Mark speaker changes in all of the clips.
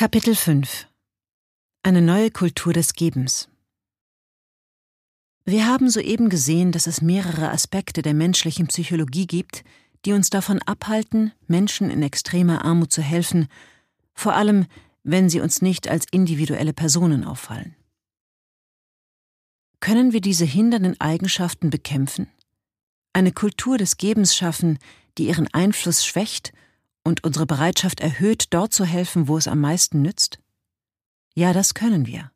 Speaker 1: Kapitel 5 Eine neue Kultur des Gebens Wir haben soeben gesehen, dass es mehrere Aspekte der menschlichen Psychologie gibt, die uns davon abhalten, Menschen in extremer Armut zu helfen, vor allem wenn sie uns nicht als individuelle Personen auffallen. Können wir diese hindernden Eigenschaften bekämpfen? Eine Kultur des Gebens schaffen, die ihren Einfluss schwächt und unsere Bereitschaft erhöht, dort zu helfen, wo es am meisten nützt? Ja, das können wir.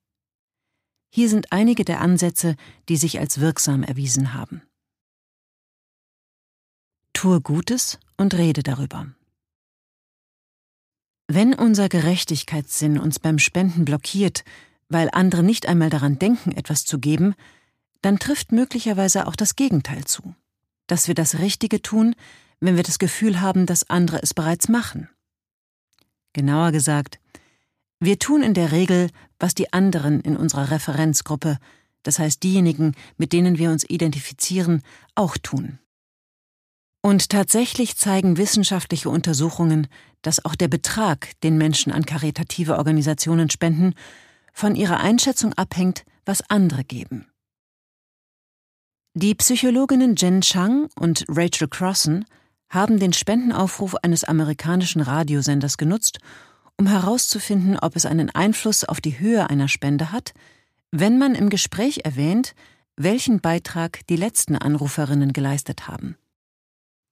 Speaker 1: Hier sind einige der Ansätze, die sich als wirksam erwiesen haben. Tue Gutes und rede darüber. Wenn unser Gerechtigkeitssinn uns beim Spenden blockiert, weil andere nicht einmal daran denken, etwas zu geben, dann trifft möglicherweise auch das Gegenteil zu, dass wir das Richtige tun, wenn wir das Gefühl haben, dass andere es bereits machen. Genauer gesagt, wir tun in der Regel, was die anderen in unserer Referenzgruppe, das heißt diejenigen, mit denen wir uns identifizieren, auch tun. Und tatsächlich zeigen wissenschaftliche Untersuchungen, dass auch der Betrag, den Menschen an karitative Organisationen spenden, von ihrer Einschätzung abhängt, was andere geben. Die Psychologinnen Jen Chang und Rachel Crossan haben den Spendenaufruf eines amerikanischen Radiosenders genutzt, um herauszufinden, ob es einen Einfluss auf die Höhe einer Spende hat, wenn man im Gespräch erwähnt, welchen Beitrag die letzten Anruferinnen geleistet haben.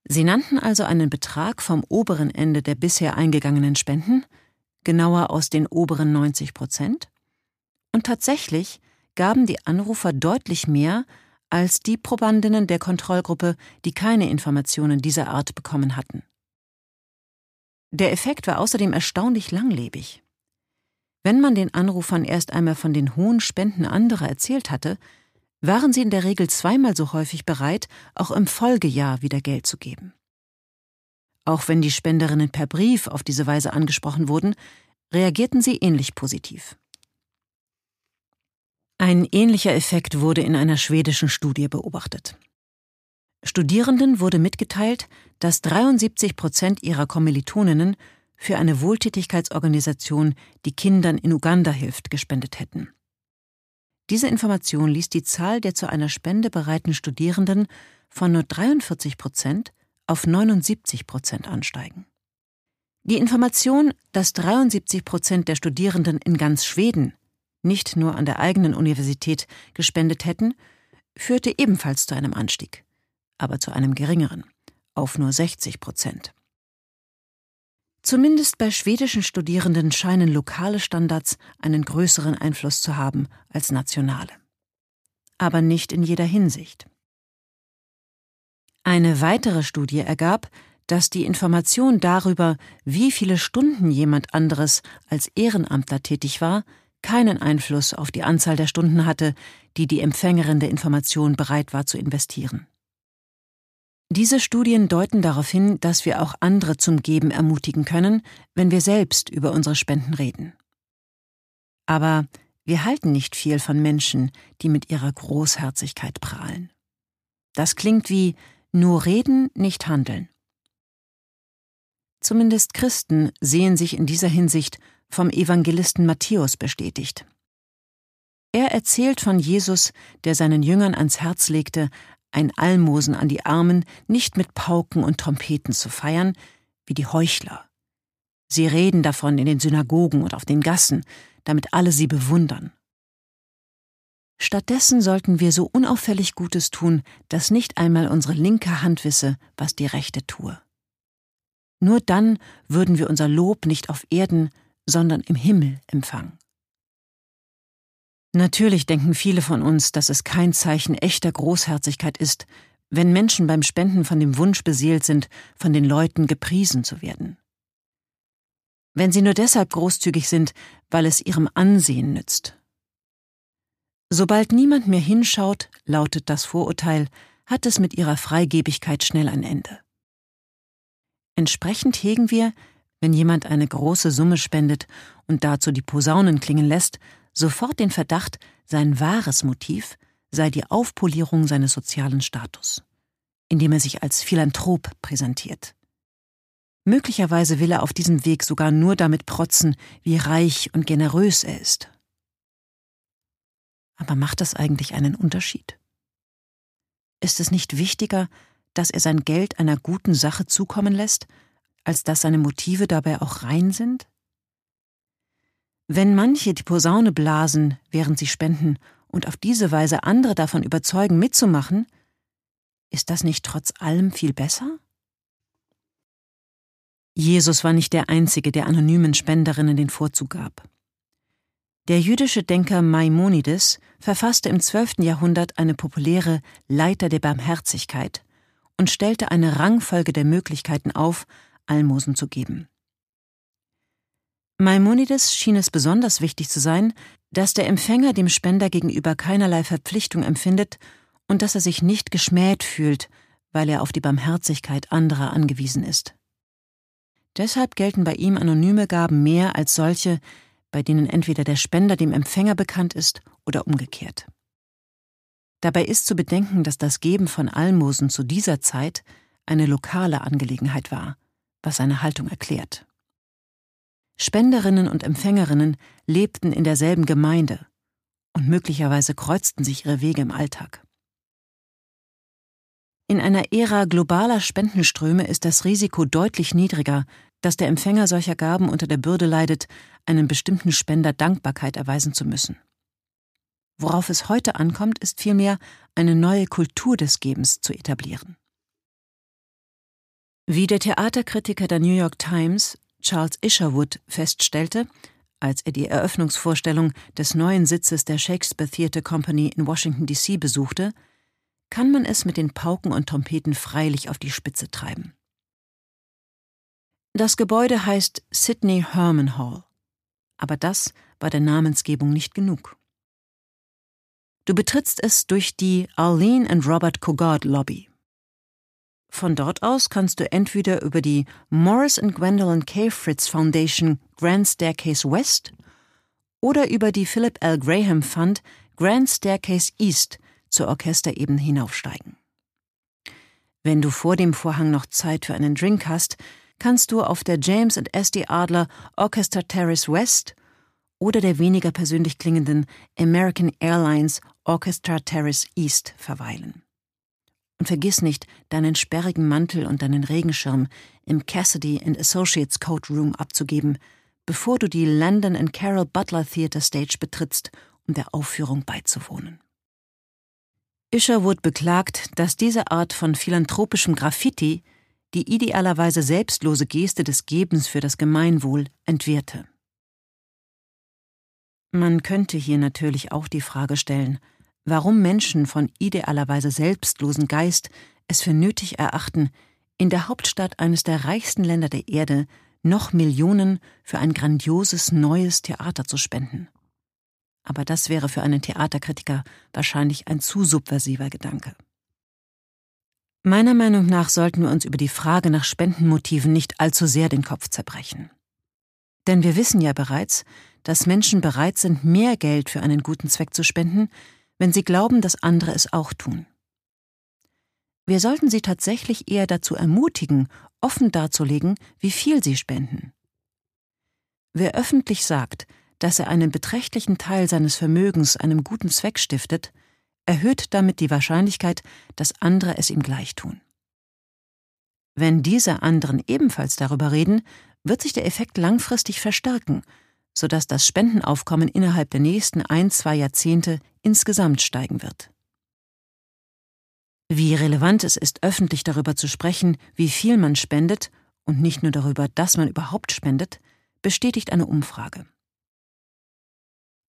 Speaker 1: Sie nannten also einen Betrag vom oberen Ende der bisher eingegangenen Spenden, genauer aus den oberen 90 Prozent, und tatsächlich gaben die Anrufer deutlich mehr als die Probandinnen der Kontrollgruppe, die keine Informationen dieser Art bekommen hatten. Der Effekt war außerdem erstaunlich langlebig. Wenn man den Anrufern erst einmal von den hohen Spenden anderer erzählt hatte, waren sie in der Regel zweimal so häufig bereit, auch im Folgejahr wieder Geld zu geben. Auch wenn die Spenderinnen per Brief auf diese Weise angesprochen wurden, reagierten sie ähnlich positiv. Ein ähnlicher Effekt wurde in einer schwedischen Studie beobachtet. Studierenden wurde mitgeteilt, dass 73 Prozent ihrer Kommilitoninnen für eine Wohltätigkeitsorganisation, die Kindern in Uganda hilft, gespendet hätten. Diese Information ließ die Zahl der zu einer Spende bereiten Studierenden von nur 43 Prozent auf 79 Prozent ansteigen. Die Information, dass 73 Prozent der Studierenden in ganz Schweden nicht nur an der eigenen Universität gespendet hätten, führte ebenfalls zu einem Anstieg, aber zu einem geringeren, auf nur 60 Prozent. Zumindest bei schwedischen Studierenden scheinen lokale Standards einen größeren Einfluss zu haben als nationale. Aber nicht in jeder Hinsicht. Eine weitere Studie ergab, dass die Information darüber, wie viele Stunden jemand anderes als Ehrenamtler tätig war, keinen Einfluss auf die Anzahl der Stunden hatte, die die Empfängerin der Information bereit war zu investieren. Diese Studien deuten darauf hin, dass wir auch andere zum Geben ermutigen können, wenn wir selbst über unsere Spenden reden. Aber wir halten nicht viel von Menschen, die mit ihrer Großherzigkeit prahlen. Das klingt wie nur reden, nicht handeln. Zumindest Christen sehen sich in dieser Hinsicht vom Evangelisten Matthäus bestätigt. Er erzählt von Jesus, der seinen Jüngern ans Herz legte, ein Almosen an die Armen nicht mit Pauken und Trompeten zu feiern, wie die Heuchler. Sie reden davon in den Synagogen und auf den Gassen, damit alle sie bewundern. Stattdessen sollten wir so unauffällig Gutes tun, dass nicht einmal unsere linke Hand wisse, was die rechte tue. Nur dann würden wir unser Lob nicht auf Erden, sondern im Himmel empfangen. Natürlich denken viele von uns, dass es kein Zeichen echter Großherzigkeit ist, wenn Menschen beim Spenden von dem Wunsch beseelt sind, von den Leuten gepriesen zu werden. Wenn sie nur deshalb großzügig sind, weil es ihrem Ansehen nützt. Sobald niemand mehr hinschaut, lautet das Vorurteil, hat es mit ihrer Freigebigkeit schnell ein Ende. Entsprechend hegen wir, wenn jemand eine große Summe spendet und dazu die Posaunen klingen lässt, sofort den Verdacht, sein wahres Motiv sei die Aufpolierung seines sozialen Status, indem er sich als Philanthrop präsentiert. Möglicherweise will er auf diesem Weg sogar nur damit protzen, wie reich und generös er ist. Aber macht das eigentlich einen Unterschied? Ist es nicht wichtiger, dass er sein Geld einer guten Sache zukommen lässt, als dass seine Motive dabei auch rein sind? Wenn manche die Posaune blasen, während sie spenden, und auf diese Weise andere davon überzeugen, mitzumachen, ist das nicht trotz allem viel besser? Jesus war nicht der Einzige, der anonymen Spenderinnen den Vorzug gab. Der jüdische Denker Maimonides verfasste im 12. Jahrhundert eine populäre Leiter der Barmherzigkeit und stellte eine Rangfolge der Möglichkeiten auf, Almosen zu geben. Maimonides schien es besonders wichtig zu sein, dass der Empfänger dem Spender gegenüber keinerlei Verpflichtung empfindet und dass er sich nicht geschmäht fühlt, weil er auf die Barmherzigkeit anderer angewiesen ist. Deshalb gelten bei ihm anonyme Gaben mehr als solche, bei denen entweder der Spender dem Empfänger bekannt ist oder umgekehrt. Dabei ist zu bedenken, dass das Geben von Almosen zu dieser Zeit eine lokale Angelegenheit war, was seine Haltung erklärt. Spenderinnen und Empfängerinnen lebten in derselben Gemeinde und möglicherweise kreuzten sich ihre Wege im Alltag. In einer Ära globaler Spendenströme ist das Risiko deutlich niedriger, dass der Empfänger solcher Gaben unter der Bürde leidet, einem bestimmten Spender Dankbarkeit erweisen zu müssen. Worauf es heute ankommt, ist vielmehr eine neue Kultur des Gebens zu etablieren. Wie der Theaterkritiker der New York Times Charles Isherwood feststellte, als er die Eröffnungsvorstellung des neuen Sitzes der Shakespeare Theatre Company in Washington DC besuchte, kann man es mit den Pauken und Trompeten freilich auf die Spitze treiben. Das Gebäude heißt Sidney Herman Hall, aber das war der Namensgebung nicht genug. Du betrittst es durch die Arlene and Robert Cogard Lobby. Von dort aus kannst du entweder über die Morris and Gwendolyn K. Fritz Foundation Grand Staircase West oder über die Philip L. Graham Fund Grand Staircase East zur Orchesterebene hinaufsteigen. Wenn du vor dem Vorhang noch Zeit für einen Drink hast, kannst du auf der James and S. D. Adler Orchestra Terrace West oder der weniger persönlich klingenden American Airlines Orchestra Terrace East verweilen. Vergiss nicht, deinen sperrigen Mantel und deinen Regenschirm im Cassidy and Associates Coat Room abzugeben, bevor du die London and Carol Butler Theatre Stage betrittst, um der Aufführung beizuwohnen. Isherwood beklagt, dass diese Art von philanthropischem Graffiti die idealerweise selbstlose Geste des Gebens für das Gemeinwohl entwehrte. Man könnte hier natürlich auch die Frage stellen, warum Menschen von idealerweise selbstlosen Geist es für nötig erachten, in der Hauptstadt eines der reichsten Länder der Erde noch Millionen für ein grandioses neues Theater zu spenden. Aber das wäre für einen Theaterkritiker wahrscheinlich ein zu subversiver Gedanke. Meiner Meinung nach sollten wir uns über die Frage nach Spendenmotiven nicht allzu sehr den Kopf zerbrechen. Denn wir wissen ja bereits, dass Menschen bereit sind, mehr Geld für einen guten Zweck zu spenden, wenn sie glauben, dass andere es auch tun. Wir sollten sie tatsächlich eher dazu ermutigen, offen darzulegen, wie viel sie spenden. Wer öffentlich sagt, dass er einen beträchtlichen Teil seines Vermögens einem guten Zweck stiftet, erhöht damit die Wahrscheinlichkeit, dass andere es ihm gleich tun. Wenn diese anderen ebenfalls darüber reden, wird sich der Effekt langfristig verstärken sodass das Spendenaufkommen innerhalb der nächsten ein, zwei Jahrzehnte insgesamt steigen wird. Wie relevant es ist, öffentlich darüber zu sprechen, wie viel man spendet und nicht nur darüber, dass man überhaupt spendet, bestätigt eine Umfrage.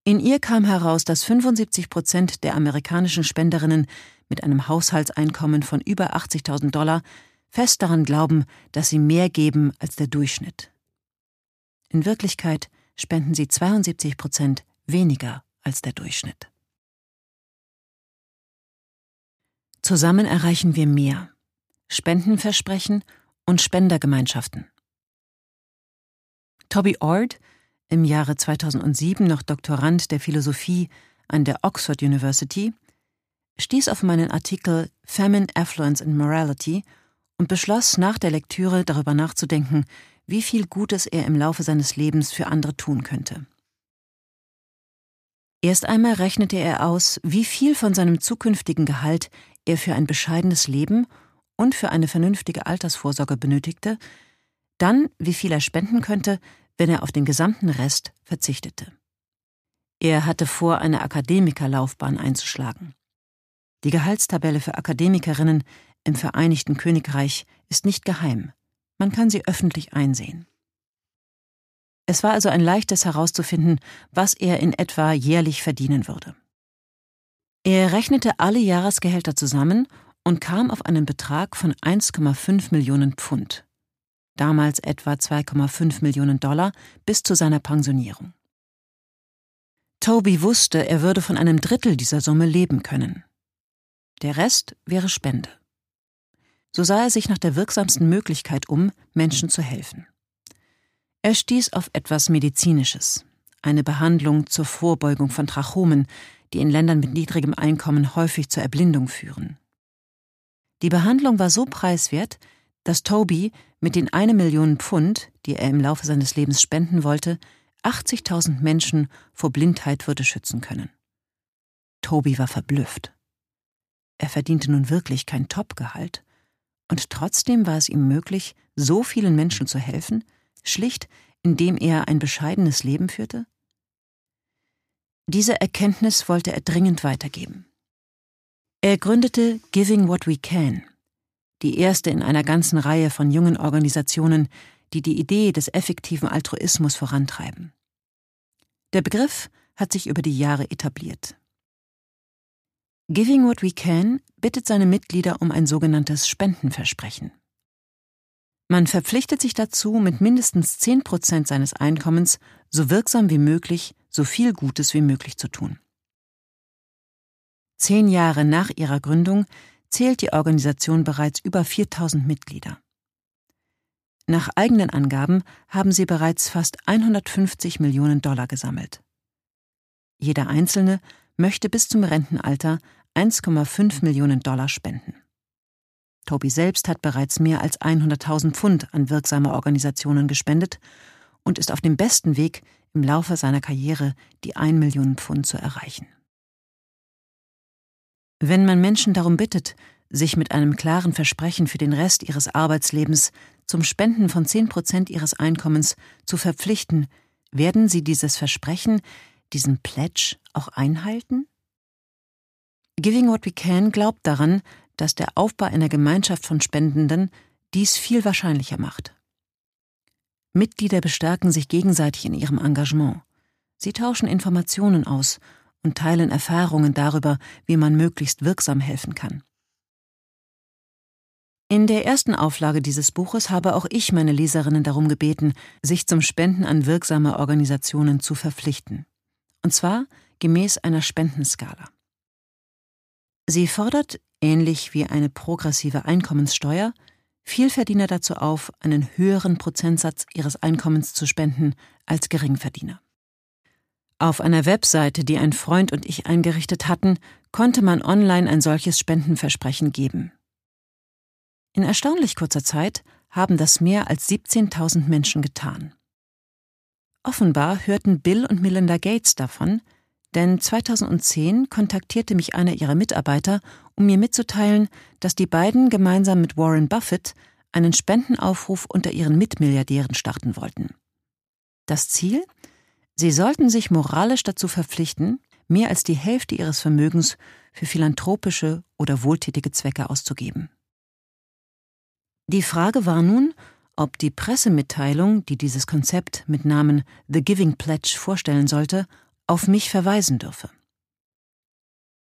Speaker 1: In ihr kam heraus, dass 75 Prozent der amerikanischen Spenderinnen mit einem Haushaltseinkommen von über 80.000 Dollar fest daran glauben, dass sie mehr geben als der Durchschnitt. In Wirklichkeit spenden sie 72 Prozent weniger als der Durchschnitt. Zusammen erreichen wir mehr. Spendenversprechen und Spendergemeinschaften. Toby Ord, im Jahre 2007 noch Doktorand der Philosophie an der Oxford University, stieß auf meinen Artikel Famine, Affluence and Morality und beschloss nach der Lektüre darüber nachzudenken, wie viel Gutes er im Laufe seines Lebens für andere tun könnte. Erst einmal rechnete er aus, wie viel von seinem zukünftigen Gehalt er für ein bescheidenes Leben und für eine vernünftige Altersvorsorge benötigte, dann wie viel er spenden könnte, wenn er auf den gesamten Rest verzichtete. Er hatte vor, eine Akademikerlaufbahn einzuschlagen. Die Gehaltstabelle für Akademikerinnen im Vereinigten Königreich ist nicht geheim. Man kann sie öffentlich einsehen. Es war also ein leichtes herauszufinden, was er in etwa jährlich verdienen würde. Er rechnete alle Jahresgehälter zusammen und kam auf einen Betrag von 1,5 Millionen Pfund, damals etwa 2,5 Millionen Dollar, bis zu seiner Pensionierung. Toby wusste, er würde von einem Drittel dieser Summe leben können. Der Rest wäre Spende. So sah er sich nach der wirksamsten Möglichkeit um, Menschen zu helfen. Er stieß auf etwas Medizinisches, eine Behandlung zur Vorbeugung von Trachomen, die in Ländern mit niedrigem Einkommen häufig zur Erblindung führen. Die Behandlung war so preiswert, dass Toby mit den eine Million Pfund, die er im Laufe seines Lebens spenden wollte, 80.000 Menschen vor Blindheit würde schützen können. Toby war verblüfft. Er verdiente nun wirklich kein Topgehalt, und trotzdem war es ihm möglich, so vielen Menschen zu helfen, schlicht indem er ein bescheidenes Leben führte? Diese Erkenntnis wollte er dringend weitergeben. Er gründete Giving What We Can, die erste in einer ganzen Reihe von jungen Organisationen, die die Idee des effektiven Altruismus vorantreiben. Der Begriff hat sich über die Jahre etabliert. Giving What We Can bittet seine Mitglieder um ein sogenanntes Spendenversprechen. Man verpflichtet sich dazu, mit mindestens 10 Prozent seines Einkommens so wirksam wie möglich so viel Gutes wie möglich zu tun. Zehn Jahre nach ihrer Gründung zählt die Organisation bereits über 4000 Mitglieder. Nach eigenen Angaben haben sie bereits fast 150 Millionen Dollar gesammelt. Jeder Einzelne möchte bis zum Rentenalter 1,5 Millionen Dollar spenden. Toby selbst hat bereits mehr als 100.000 Pfund an wirksame Organisationen gespendet und ist auf dem besten Weg, im Laufe seiner Karriere die 1 Million Pfund zu erreichen. Wenn man Menschen darum bittet, sich mit einem klaren Versprechen für den Rest ihres Arbeitslebens zum Spenden von 10 Prozent ihres Einkommens zu verpflichten, werden sie dieses Versprechen, diesen Pledge auch einhalten? Giving What We Can glaubt daran, dass der Aufbau einer Gemeinschaft von Spendenden dies viel wahrscheinlicher macht. Mitglieder bestärken sich gegenseitig in ihrem Engagement. Sie tauschen Informationen aus und teilen Erfahrungen darüber, wie man möglichst wirksam helfen kann. In der ersten Auflage dieses Buches habe auch ich meine Leserinnen darum gebeten, sich zum Spenden an wirksame Organisationen zu verpflichten. Und zwar gemäß einer Spendenskala. Sie fordert, ähnlich wie eine progressive Einkommenssteuer, Vielverdiener dazu auf, einen höheren Prozentsatz ihres Einkommens zu spenden als Geringverdiener. Auf einer Webseite, die ein Freund und ich eingerichtet hatten, konnte man online ein solches Spendenversprechen geben. In erstaunlich kurzer Zeit haben das mehr als 17.000 Menschen getan. Offenbar hörten Bill und Melinda Gates davon, denn 2010 kontaktierte mich einer ihrer Mitarbeiter, um mir mitzuteilen, dass die beiden gemeinsam mit Warren Buffett einen Spendenaufruf unter ihren Mitmilliardären starten wollten. Das Ziel? Sie sollten sich moralisch dazu verpflichten, mehr als die Hälfte ihres Vermögens für philanthropische oder wohltätige Zwecke auszugeben. Die Frage war nun, ob die Pressemitteilung, die dieses Konzept mit Namen The Giving Pledge vorstellen sollte, auf mich verweisen dürfe.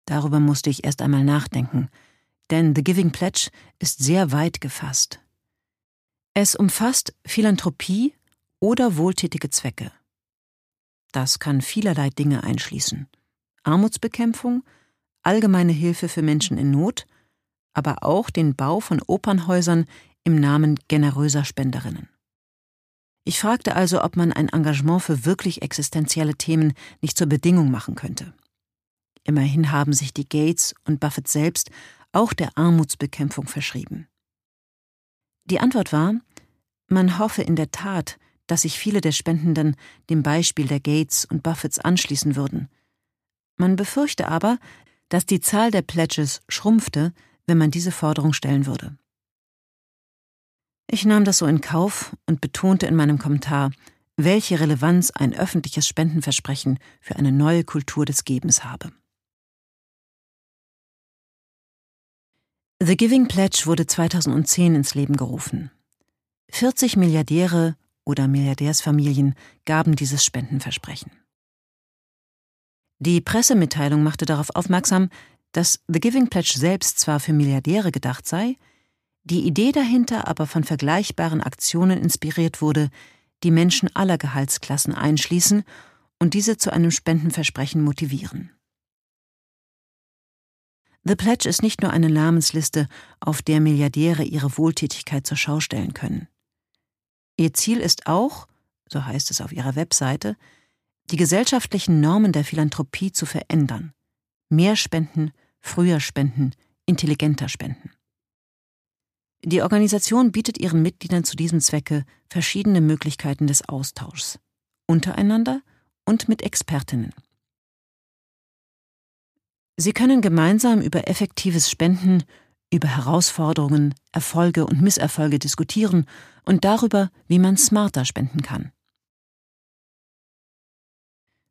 Speaker 1: Darüber musste ich erst einmal nachdenken, denn The Giving Pledge ist sehr weit gefasst. Es umfasst Philanthropie oder wohltätige Zwecke. Das kann vielerlei Dinge einschließen. Armutsbekämpfung, allgemeine Hilfe für Menschen in Not, aber auch den Bau von Opernhäusern im Namen generöser Spenderinnen. Ich fragte also, ob man ein Engagement für wirklich existenzielle Themen nicht zur Bedingung machen könnte. Immerhin haben sich die Gates und Buffett selbst auch der Armutsbekämpfung verschrieben. Die Antwort war, man hoffe in der Tat, dass sich viele der Spendenden dem Beispiel der Gates und Buffets anschließen würden. Man befürchte aber, dass die Zahl der Pledges schrumpfte, wenn man diese Forderung stellen würde. Ich nahm das so in Kauf und betonte in meinem Kommentar, welche Relevanz ein öffentliches Spendenversprechen für eine neue Kultur des Gebens habe. The Giving Pledge wurde 2010 ins Leben gerufen. 40 Milliardäre oder Milliardärsfamilien gaben dieses Spendenversprechen. Die Pressemitteilung machte darauf aufmerksam, dass The Giving Pledge selbst zwar für Milliardäre gedacht sei, die Idee dahinter aber von vergleichbaren Aktionen inspiriert wurde, die Menschen aller Gehaltsklassen einschließen und diese zu einem Spendenversprechen motivieren. The Pledge ist nicht nur eine Namensliste, auf der Milliardäre ihre Wohltätigkeit zur Schau stellen können. Ihr Ziel ist auch, so heißt es auf ihrer Webseite, die gesellschaftlichen Normen der Philanthropie zu verändern. Mehr spenden, früher spenden, intelligenter spenden. Die Organisation bietet ihren Mitgliedern zu diesem Zwecke verschiedene Möglichkeiten des Austauschs, untereinander und mit Expertinnen. Sie können gemeinsam über effektives Spenden, über Herausforderungen, Erfolge und Misserfolge diskutieren und darüber, wie man smarter spenden kann.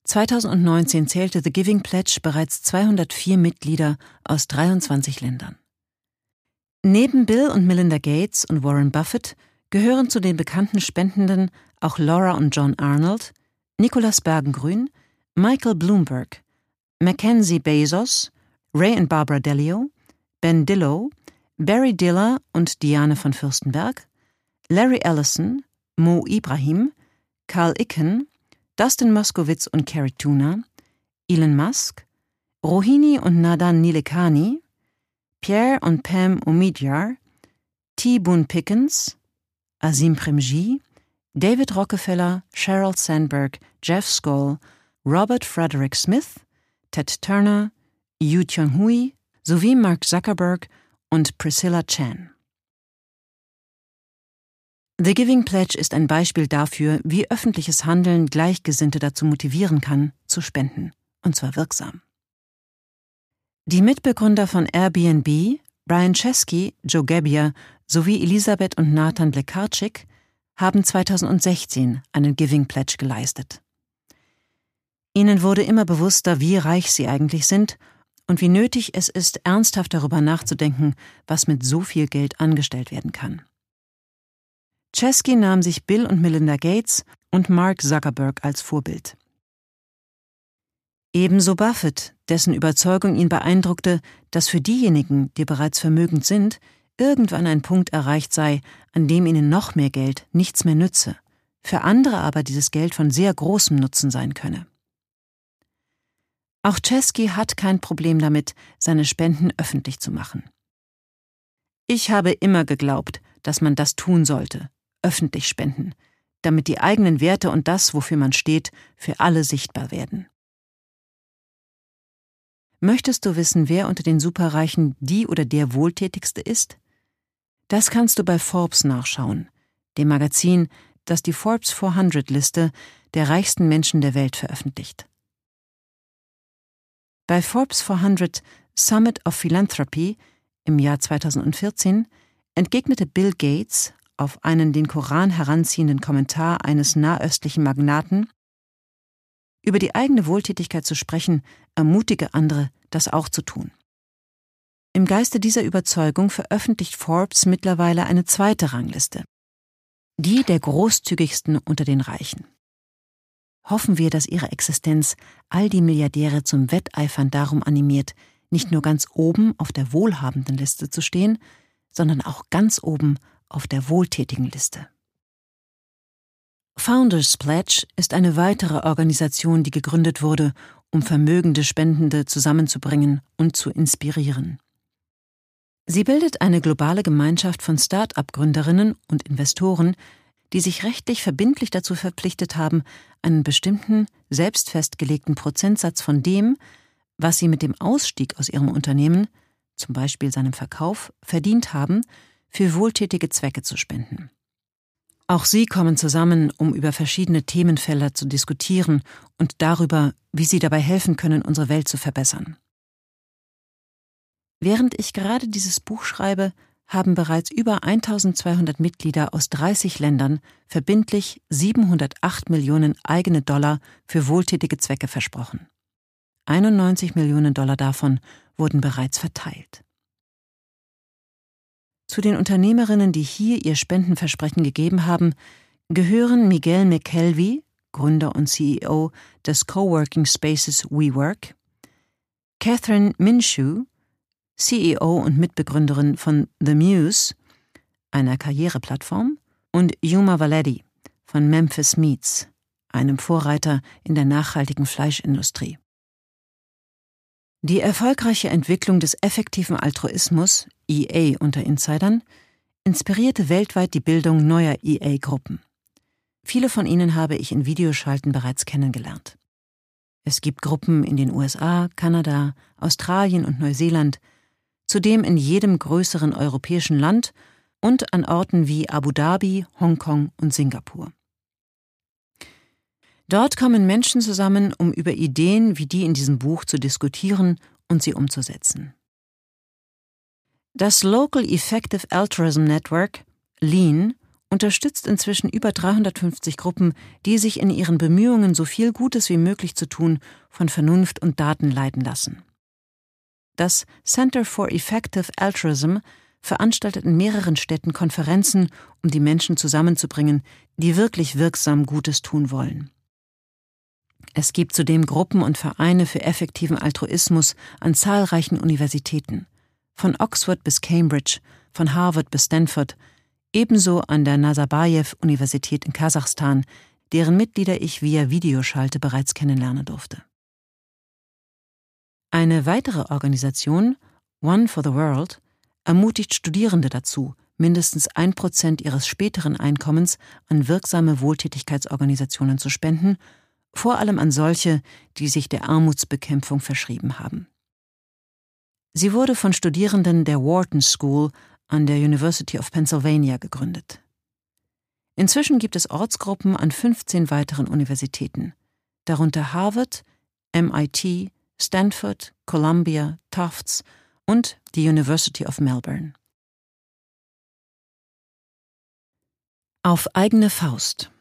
Speaker 1: 2019 zählte The Giving Pledge bereits 204 Mitglieder aus 23 Ländern. Neben Bill und Melinda Gates und Warren Buffett gehören zu den bekannten Spendenden auch Laura und John Arnold, Nicholas Bergengrün, Michael Bloomberg, Mackenzie Bezos, Ray und Barbara Delio, Ben Dillow, Barry Diller und Diane von Fürstenberg, Larry Ellison, Mo Ibrahim, Carl Icken, Dustin Moskowitz und Carrie Tuna, Elon Musk, Rohini und Nadan Nilekani, Pierre und Pam Omidyar, T. Boone Pickens, Azim Premji, David Rockefeller, Sheryl Sandberg, Jeff Skoll, Robert Frederick Smith, Ted Turner, Yu Tianhui sowie Mark Zuckerberg und Priscilla Chan. The Giving Pledge ist ein Beispiel dafür, wie öffentliches Handeln Gleichgesinnte dazu motivieren kann, zu spenden, und zwar wirksam. Die Mitbegründer von Airbnb, Brian Chesky, Joe Gebbia sowie Elisabeth und Nathan Blekarczyk haben 2016 einen Giving Pledge geleistet. Ihnen wurde immer bewusster, wie reich sie eigentlich sind und wie nötig es ist, ernsthaft darüber nachzudenken, was mit so viel Geld angestellt werden kann. Chesky nahm sich Bill und Melinda Gates und Mark Zuckerberg als Vorbild. Ebenso Buffett, dessen Überzeugung ihn beeindruckte, dass für diejenigen, die bereits vermögend sind, irgendwann ein Punkt erreicht sei, an dem ihnen noch mehr Geld nichts mehr nütze, für andere aber dieses Geld von sehr großem Nutzen sein könne. Auch Chesky hat kein Problem damit, seine Spenden öffentlich zu machen. Ich habe immer geglaubt, dass man das tun sollte, öffentlich spenden, damit die eigenen Werte und das, wofür man steht, für alle sichtbar werden. Möchtest du wissen, wer unter den Superreichen die oder der Wohltätigste ist? Das kannst du bei Forbes nachschauen, dem Magazin, das die Forbes 400 Liste der reichsten Menschen der Welt veröffentlicht. Bei Forbes 400 Summit of Philanthropy im Jahr 2014 entgegnete Bill Gates auf einen den Koran heranziehenden Kommentar eines nahöstlichen Magnaten, über die eigene Wohltätigkeit zu sprechen, ermutige andere, das auch zu tun. Im Geiste dieser Überzeugung veröffentlicht Forbes mittlerweile eine zweite Rangliste, die der großzügigsten unter den Reichen hoffen wir, dass ihre Existenz all die Milliardäre zum Wetteifern darum animiert, nicht nur ganz oben auf der wohlhabenden Liste zu stehen, sondern auch ganz oben auf der wohltätigen Liste. Founders Pledge ist eine weitere Organisation, die gegründet wurde, um vermögende Spendende zusammenzubringen und zu inspirieren. Sie bildet eine globale Gemeinschaft von Start-up-Gründerinnen und Investoren, die sich rechtlich verbindlich dazu verpflichtet haben, einen bestimmten, selbst festgelegten Prozentsatz von dem, was sie mit dem Ausstieg aus ihrem Unternehmen, zum Beispiel seinem Verkauf, verdient haben, für wohltätige Zwecke zu spenden. Auch sie kommen zusammen, um über verschiedene Themenfelder zu diskutieren und darüber, wie sie dabei helfen können, unsere Welt zu verbessern. Während ich gerade dieses Buch schreibe, haben bereits über 1200 Mitglieder aus 30 Ländern verbindlich 708 Millionen eigene Dollar für wohltätige Zwecke versprochen. 91 Millionen Dollar davon wurden bereits verteilt. Zu den Unternehmerinnen, die hier ihr Spendenversprechen gegeben haben, gehören Miguel McKelvey, Gründer und CEO des Coworking Spaces WeWork, Catherine Minshew, CEO und Mitbegründerin von The Muse, einer Karriereplattform, und Yuma Valedi von Memphis Meats, einem Vorreiter in der nachhaltigen Fleischindustrie. Die erfolgreiche Entwicklung des effektiven Altruismus, EA unter Insidern, inspirierte weltweit die Bildung neuer EA-Gruppen. Viele von ihnen habe ich in Videoschalten bereits kennengelernt. Es gibt Gruppen in den USA, Kanada, Australien und Neuseeland, zudem in jedem größeren europäischen Land und an Orten wie Abu Dhabi, Hongkong und Singapur. Dort kommen Menschen zusammen, um über Ideen wie die in diesem Buch zu diskutieren und sie umzusetzen. Das Local Effective Altruism Network, LEAN, unterstützt inzwischen über 350 Gruppen, die sich in ihren Bemühungen, so viel Gutes wie möglich zu tun, von Vernunft und Daten leiten lassen. Das Center for Effective Altruism veranstaltet in mehreren Städten Konferenzen, um die Menschen zusammenzubringen, die wirklich wirksam Gutes tun wollen. Es gibt zudem Gruppen und Vereine für effektiven Altruismus an zahlreichen Universitäten, von Oxford bis Cambridge, von Harvard bis Stanford, ebenso an der Nazarbayev-Universität in Kasachstan, deren Mitglieder ich via Videoschalte bereits kennenlernen durfte. Eine weitere Organisation, One for the World, ermutigt Studierende dazu, mindestens ein Prozent ihres späteren Einkommens an wirksame Wohltätigkeitsorganisationen zu spenden vor allem an solche, die sich der Armutsbekämpfung verschrieben haben. Sie wurde von Studierenden der Wharton School an der University of Pennsylvania gegründet. Inzwischen gibt es Ortsgruppen an 15 weiteren Universitäten, darunter Harvard, MIT, Stanford, Columbia, Tufts und die University of Melbourne. Auf eigene Faust.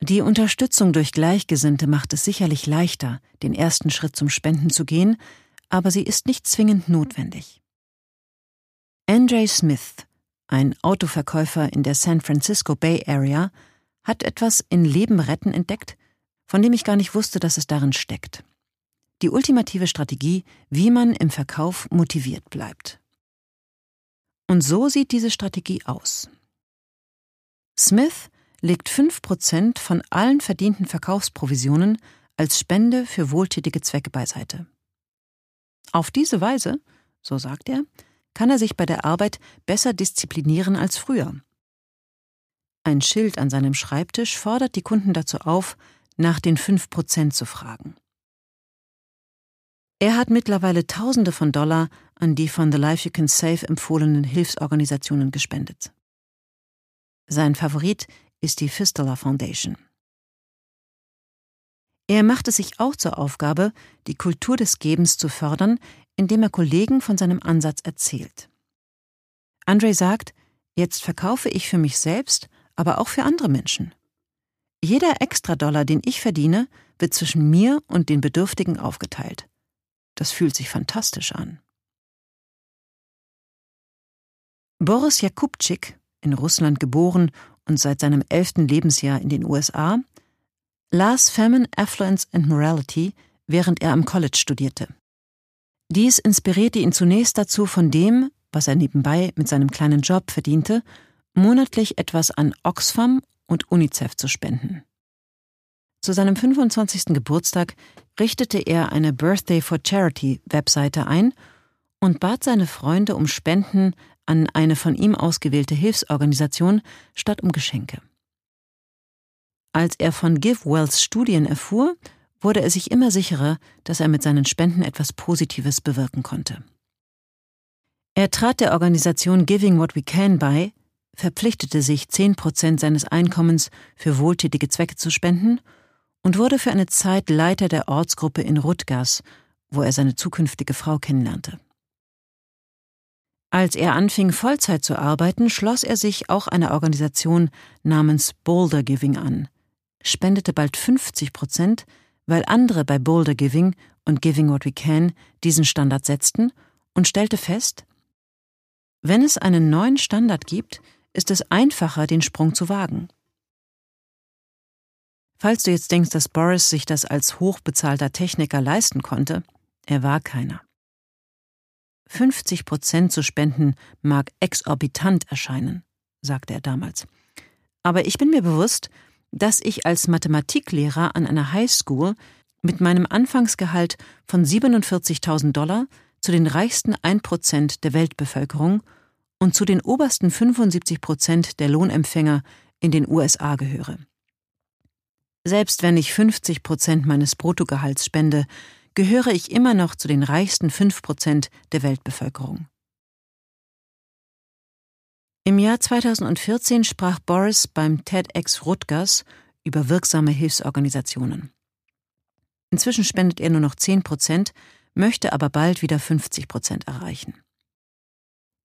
Speaker 1: Die Unterstützung durch Gleichgesinnte macht es sicherlich leichter, den ersten Schritt zum Spenden zu gehen, aber sie ist nicht zwingend notwendig. Andre Smith, ein Autoverkäufer in der San Francisco Bay Area, hat etwas in Leben retten entdeckt, von dem ich gar nicht wusste, dass es darin steckt. Die ultimative Strategie, wie man im Verkauf motiviert bleibt. Und so sieht diese Strategie aus. Smith legt 5% von allen verdienten Verkaufsprovisionen als Spende für wohltätige Zwecke beiseite. Auf diese Weise, so sagt er, kann er sich bei der Arbeit besser disziplinieren als früher. Ein Schild an seinem Schreibtisch fordert die Kunden dazu auf, nach den 5% zu fragen. Er hat mittlerweile Tausende von Dollar an die von The Life You Can Save empfohlenen Hilfsorganisationen gespendet. Sein Favorit ist die Fistula Foundation. Er macht es sich auch zur Aufgabe, die Kultur des Gebens zu fördern, indem er Kollegen von seinem Ansatz erzählt. Andre sagt, jetzt verkaufe ich für mich selbst, aber auch für andere Menschen. Jeder Extradollar, den ich verdiene, wird zwischen mir und den Bedürftigen aufgeteilt. Das fühlt sich fantastisch an. Boris Jakubczyk, in Russland geboren und seit seinem elften Lebensjahr in den USA, las Famine, Affluence and Morality, während er am College studierte. Dies inspirierte ihn zunächst dazu, von dem, was er nebenbei mit seinem kleinen Job verdiente, monatlich etwas an Oxfam und UNICEF zu spenden. Zu seinem 25. Geburtstag richtete er eine Birthday for Charity Webseite ein und bat seine Freunde um Spenden an eine von ihm ausgewählte Hilfsorganisation statt um Geschenke. Als er von GiveWells Studien erfuhr, wurde er sich immer sicherer, dass er mit seinen Spenden etwas Positives bewirken konnte. Er trat der Organisation Giving What We Can bei, verpflichtete sich, 10 Prozent seines Einkommens für wohltätige Zwecke zu spenden und wurde für eine Zeit Leiter der Ortsgruppe in Rutgers, wo er seine zukünftige Frau kennenlernte. Als er anfing, Vollzeit zu arbeiten, schloss er sich auch einer Organisation namens Boulder Giving an, spendete bald 50 Prozent, weil andere bei Boulder Giving und Giving What We Can diesen Standard setzten und stellte fest, wenn es einen neuen Standard gibt, ist es einfacher, den Sprung zu wagen. Falls du jetzt denkst, dass Boris sich das als hochbezahlter Techniker leisten konnte, er war keiner. 50 Prozent zu spenden mag exorbitant erscheinen, sagte er damals. Aber ich bin mir bewusst, dass ich als Mathematiklehrer an einer Highschool mit meinem Anfangsgehalt von 47.000 Dollar zu den reichsten 1 Prozent der Weltbevölkerung und zu den obersten 75 Prozent der Lohnempfänger in den USA gehöre. Selbst wenn ich 50 Prozent meines Bruttogehalts spende, gehöre ich immer noch zu den reichsten 5 Prozent der Weltbevölkerung. Im Jahr 2014 sprach Boris beim TEDx Rutgers über wirksame Hilfsorganisationen. Inzwischen spendet er nur noch 10 Prozent, möchte aber bald wieder 50 Prozent erreichen.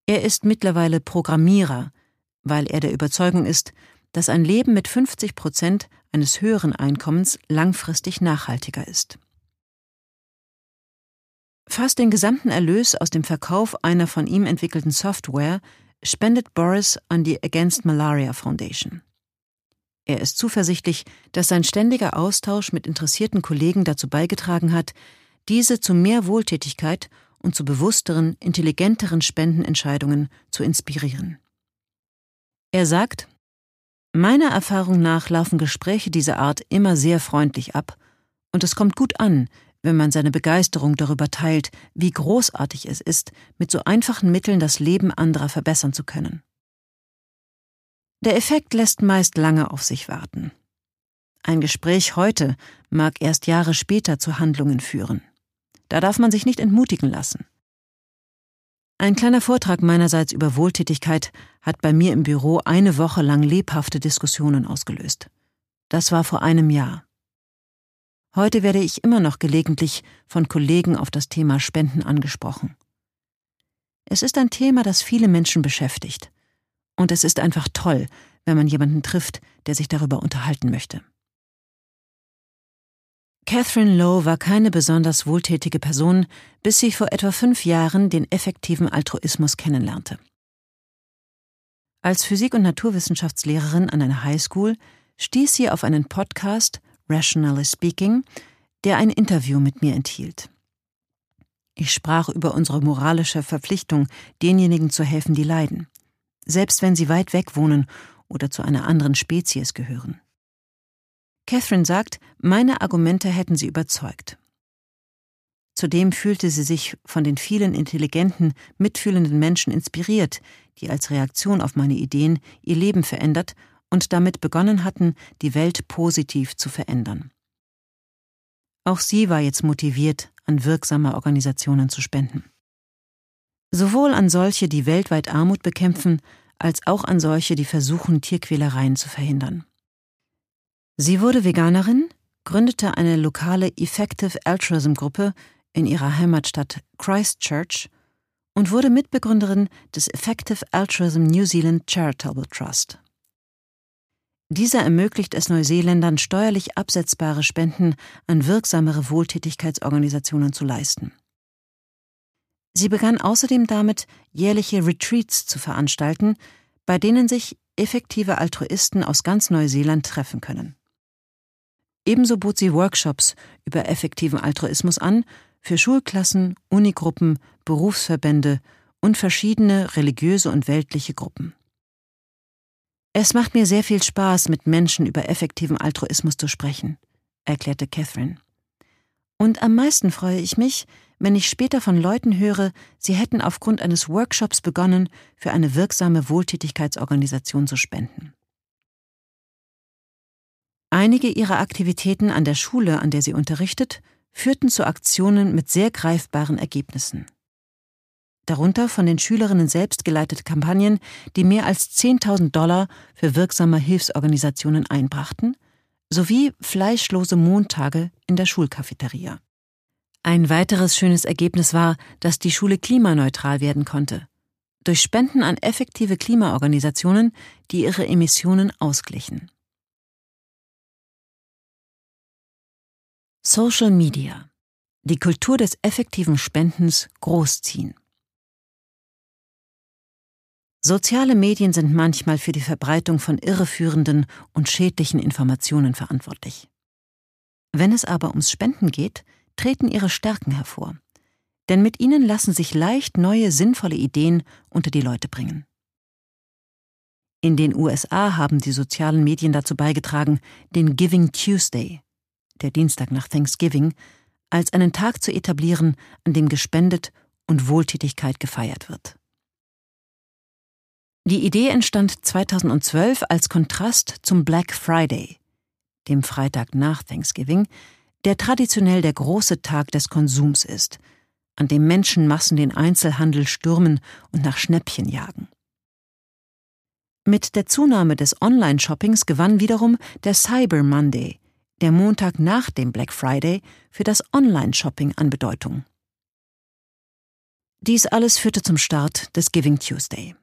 Speaker 1: Er ist mittlerweile Programmierer, weil er der Überzeugung ist, dass ein Leben mit 50 Prozent eines höheren Einkommens langfristig nachhaltiger ist. Fast den gesamten Erlös aus dem Verkauf einer von ihm entwickelten Software spendet Boris an die Against Malaria Foundation. Er ist zuversichtlich, dass sein ständiger Austausch mit interessierten Kollegen dazu beigetragen hat, diese zu mehr Wohltätigkeit und zu bewussteren, intelligenteren Spendenentscheidungen zu inspirieren. Er sagt, Meiner Erfahrung nach laufen Gespräche dieser Art immer sehr freundlich ab, und es kommt gut an, wenn man seine Begeisterung darüber teilt, wie großartig es ist, mit so einfachen Mitteln das Leben anderer verbessern zu können. Der Effekt lässt meist lange auf sich warten. Ein Gespräch heute mag erst Jahre später zu Handlungen führen. Da darf man sich nicht entmutigen lassen. Ein kleiner Vortrag meinerseits über Wohltätigkeit hat bei mir im Büro eine Woche lang lebhafte Diskussionen ausgelöst. Das war vor einem Jahr. Heute werde ich immer noch gelegentlich von Kollegen auf das Thema Spenden angesprochen. Es ist ein Thema, das viele Menschen beschäftigt. Und es ist einfach toll, wenn man jemanden trifft, der sich darüber unterhalten möchte. Catherine Lowe war keine besonders wohltätige Person, bis sie vor etwa fünf Jahren den effektiven Altruismus kennenlernte. Als Physik- und Naturwissenschaftslehrerin an einer Highschool stieß sie auf einen Podcast Rationally Speaking, der ein Interview mit mir enthielt. Ich sprach über unsere moralische Verpflichtung, denjenigen zu helfen, die leiden, selbst wenn sie weit weg wohnen oder zu einer anderen Spezies gehören. Catherine sagt, meine Argumente hätten sie überzeugt. Zudem fühlte sie sich von den vielen intelligenten, mitfühlenden Menschen inspiriert, die als Reaktion auf meine Ideen ihr Leben verändert und damit begonnen hatten, die Welt positiv zu verändern. Auch sie war jetzt motiviert, an wirksame Organisationen zu spenden. Sowohl an solche, die weltweit Armut bekämpfen, als auch an solche, die versuchen, Tierquälereien zu verhindern. Sie wurde Veganerin, gründete eine lokale Effective Altruism Gruppe in ihrer Heimatstadt Christchurch und wurde Mitbegründerin des Effective Altruism New Zealand Charitable Trust. Dieser ermöglicht es Neuseeländern, steuerlich absetzbare Spenden an wirksamere Wohltätigkeitsorganisationen zu leisten. Sie begann außerdem damit, jährliche Retreats zu veranstalten, bei denen sich effektive Altruisten aus ganz Neuseeland treffen können. Ebenso bot sie Workshops über effektiven Altruismus an für Schulklassen, Unigruppen, Berufsverbände und verschiedene religiöse und weltliche Gruppen. Es macht mir sehr viel Spaß, mit Menschen über effektiven Altruismus zu sprechen, erklärte Catherine. Und am meisten freue ich mich, wenn ich später von Leuten höre, sie hätten aufgrund eines Workshops begonnen, für eine wirksame Wohltätigkeitsorganisation zu spenden. Einige ihrer Aktivitäten an der Schule, an der sie unterrichtet, führten zu Aktionen mit sehr greifbaren Ergebnissen. Darunter von den Schülerinnen selbst geleitete Kampagnen, die mehr als 10.000 Dollar für wirksame Hilfsorganisationen einbrachten, sowie fleischlose Montage in der Schulcafeteria. Ein weiteres schönes Ergebnis war, dass die Schule klimaneutral werden konnte. Durch Spenden an effektive Klimaorganisationen, die ihre Emissionen ausglichen. Social Media. Die Kultur des effektiven Spendens großziehen. Soziale Medien sind manchmal für die Verbreitung von irreführenden und schädlichen Informationen verantwortlich. Wenn es aber ums Spenden geht, treten ihre Stärken hervor. Denn mit ihnen lassen sich leicht neue, sinnvolle Ideen unter die Leute bringen. In den USA haben die sozialen Medien dazu beigetragen, den Giving Tuesday, der Dienstag nach Thanksgiving, als einen Tag zu etablieren, an dem gespendet und Wohltätigkeit gefeiert wird. Die Idee entstand 2012 als Kontrast zum Black Friday, dem Freitag nach Thanksgiving, der traditionell der große Tag des Konsums ist, an dem Menschenmassen den Einzelhandel stürmen und nach Schnäppchen jagen. Mit der Zunahme des Online-Shoppings gewann wiederum der Cyber Monday, der Montag nach dem Black Friday, für das Online-Shopping an Bedeutung. Dies alles führte zum Start des Giving Tuesday.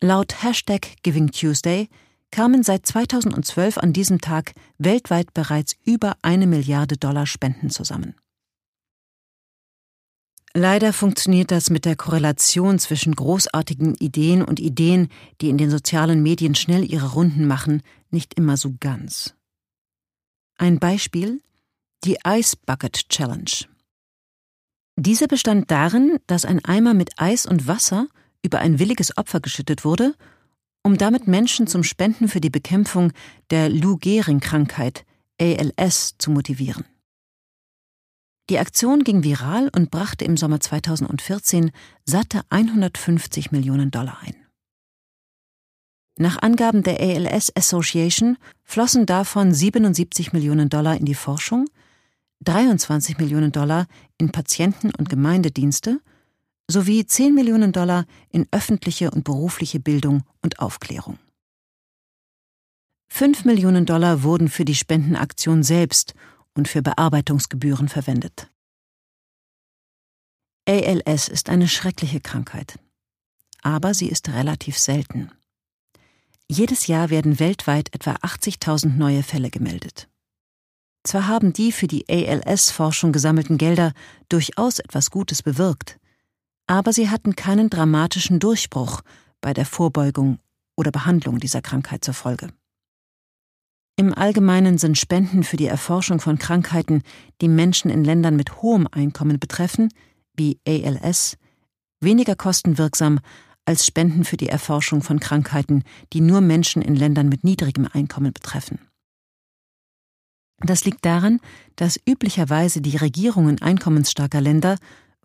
Speaker 1: Laut Hashtag Giving Tuesday kamen seit 2012 an diesem Tag weltweit bereits über eine Milliarde Dollar Spenden zusammen. Leider funktioniert das mit der Korrelation zwischen großartigen Ideen und Ideen, die in den sozialen Medien schnell ihre Runden machen, nicht immer so ganz. Ein Beispiel die Ice Bucket Challenge. Diese bestand darin, dass ein Eimer mit Eis und Wasser über ein williges Opfer geschüttet wurde um damit Menschen zum Spenden für die Bekämpfung der Lou Gehrig-Krankheit ALS zu motivieren. Die Aktion ging viral und brachte im Sommer 2014 satte 150 Millionen Dollar ein. Nach Angaben der ALS Association flossen davon 77 Millionen Dollar in die Forschung, 23 Millionen Dollar in Patienten- und Gemeindedienste sowie 10 Millionen Dollar in öffentliche und berufliche Bildung und Aufklärung. 5 Millionen Dollar wurden für die Spendenaktion selbst und für Bearbeitungsgebühren verwendet. ALS ist eine schreckliche Krankheit, aber sie ist relativ selten. Jedes Jahr werden weltweit etwa 80.000 neue Fälle gemeldet. Zwar haben die für die ALS-Forschung gesammelten Gelder durchaus etwas Gutes bewirkt, aber sie hatten keinen dramatischen Durchbruch bei der Vorbeugung oder Behandlung dieser Krankheit zur Folge. Im Allgemeinen sind Spenden für die Erforschung von Krankheiten, die Menschen in Ländern mit hohem Einkommen betreffen, wie ALS, weniger kostenwirksam als Spenden für die Erforschung von Krankheiten, die nur Menschen in Ländern mit niedrigem Einkommen betreffen. Das liegt daran, dass üblicherweise die Regierungen einkommensstarker Länder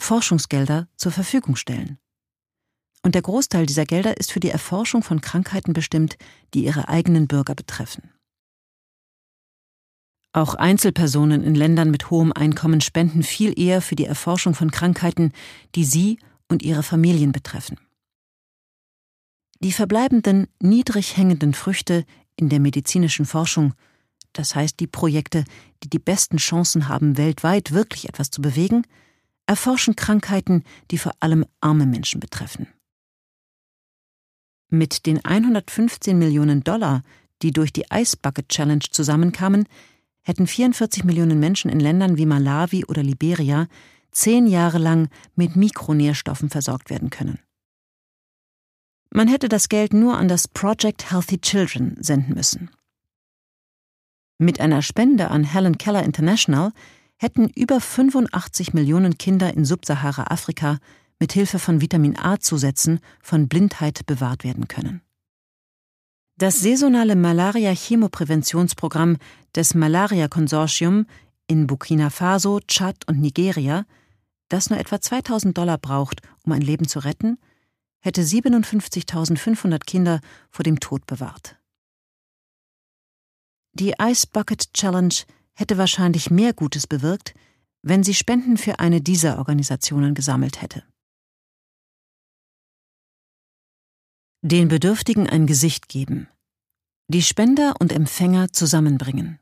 Speaker 1: Forschungsgelder zur Verfügung stellen. Und der Großteil dieser Gelder ist für die Erforschung von Krankheiten bestimmt, die ihre eigenen Bürger betreffen. Auch Einzelpersonen in Ländern mit hohem Einkommen spenden viel eher für die Erforschung von Krankheiten, die sie und ihre Familien betreffen. Die verbleibenden niedrig hängenden Früchte in der medizinischen Forschung, das heißt die Projekte, die die besten Chancen haben, weltweit wirklich etwas zu bewegen, erforschen Krankheiten, die vor allem arme Menschen betreffen. Mit den 115 Millionen Dollar, die durch die Ice Bucket Challenge zusammenkamen, hätten 44 Millionen Menschen in Ländern wie Malawi oder Liberia zehn Jahre lang mit Mikronährstoffen versorgt werden können. Man hätte das Geld nur an das Project Healthy Children senden müssen. Mit einer Spende an Helen Keller International hätten über 85 Millionen Kinder in Subsahara-Afrika mit Hilfe von Vitamin A-Zusätzen von Blindheit bewahrt werden können. Das saisonale Malaria-Chemopräventionsprogramm des Malaria-Konsortium in Burkina Faso, Tschad und Nigeria, das nur etwa 2000 Dollar braucht, um ein Leben zu retten, hätte 57.500 Kinder vor dem Tod bewahrt. Die Ice Bucket Challenge hätte wahrscheinlich mehr Gutes bewirkt, wenn sie Spenden für eine dieser Organisationen gesammelt hätte. Den Bedürftigen ein Gesicht geben. Die Spender und Empfänger zusammenbringen.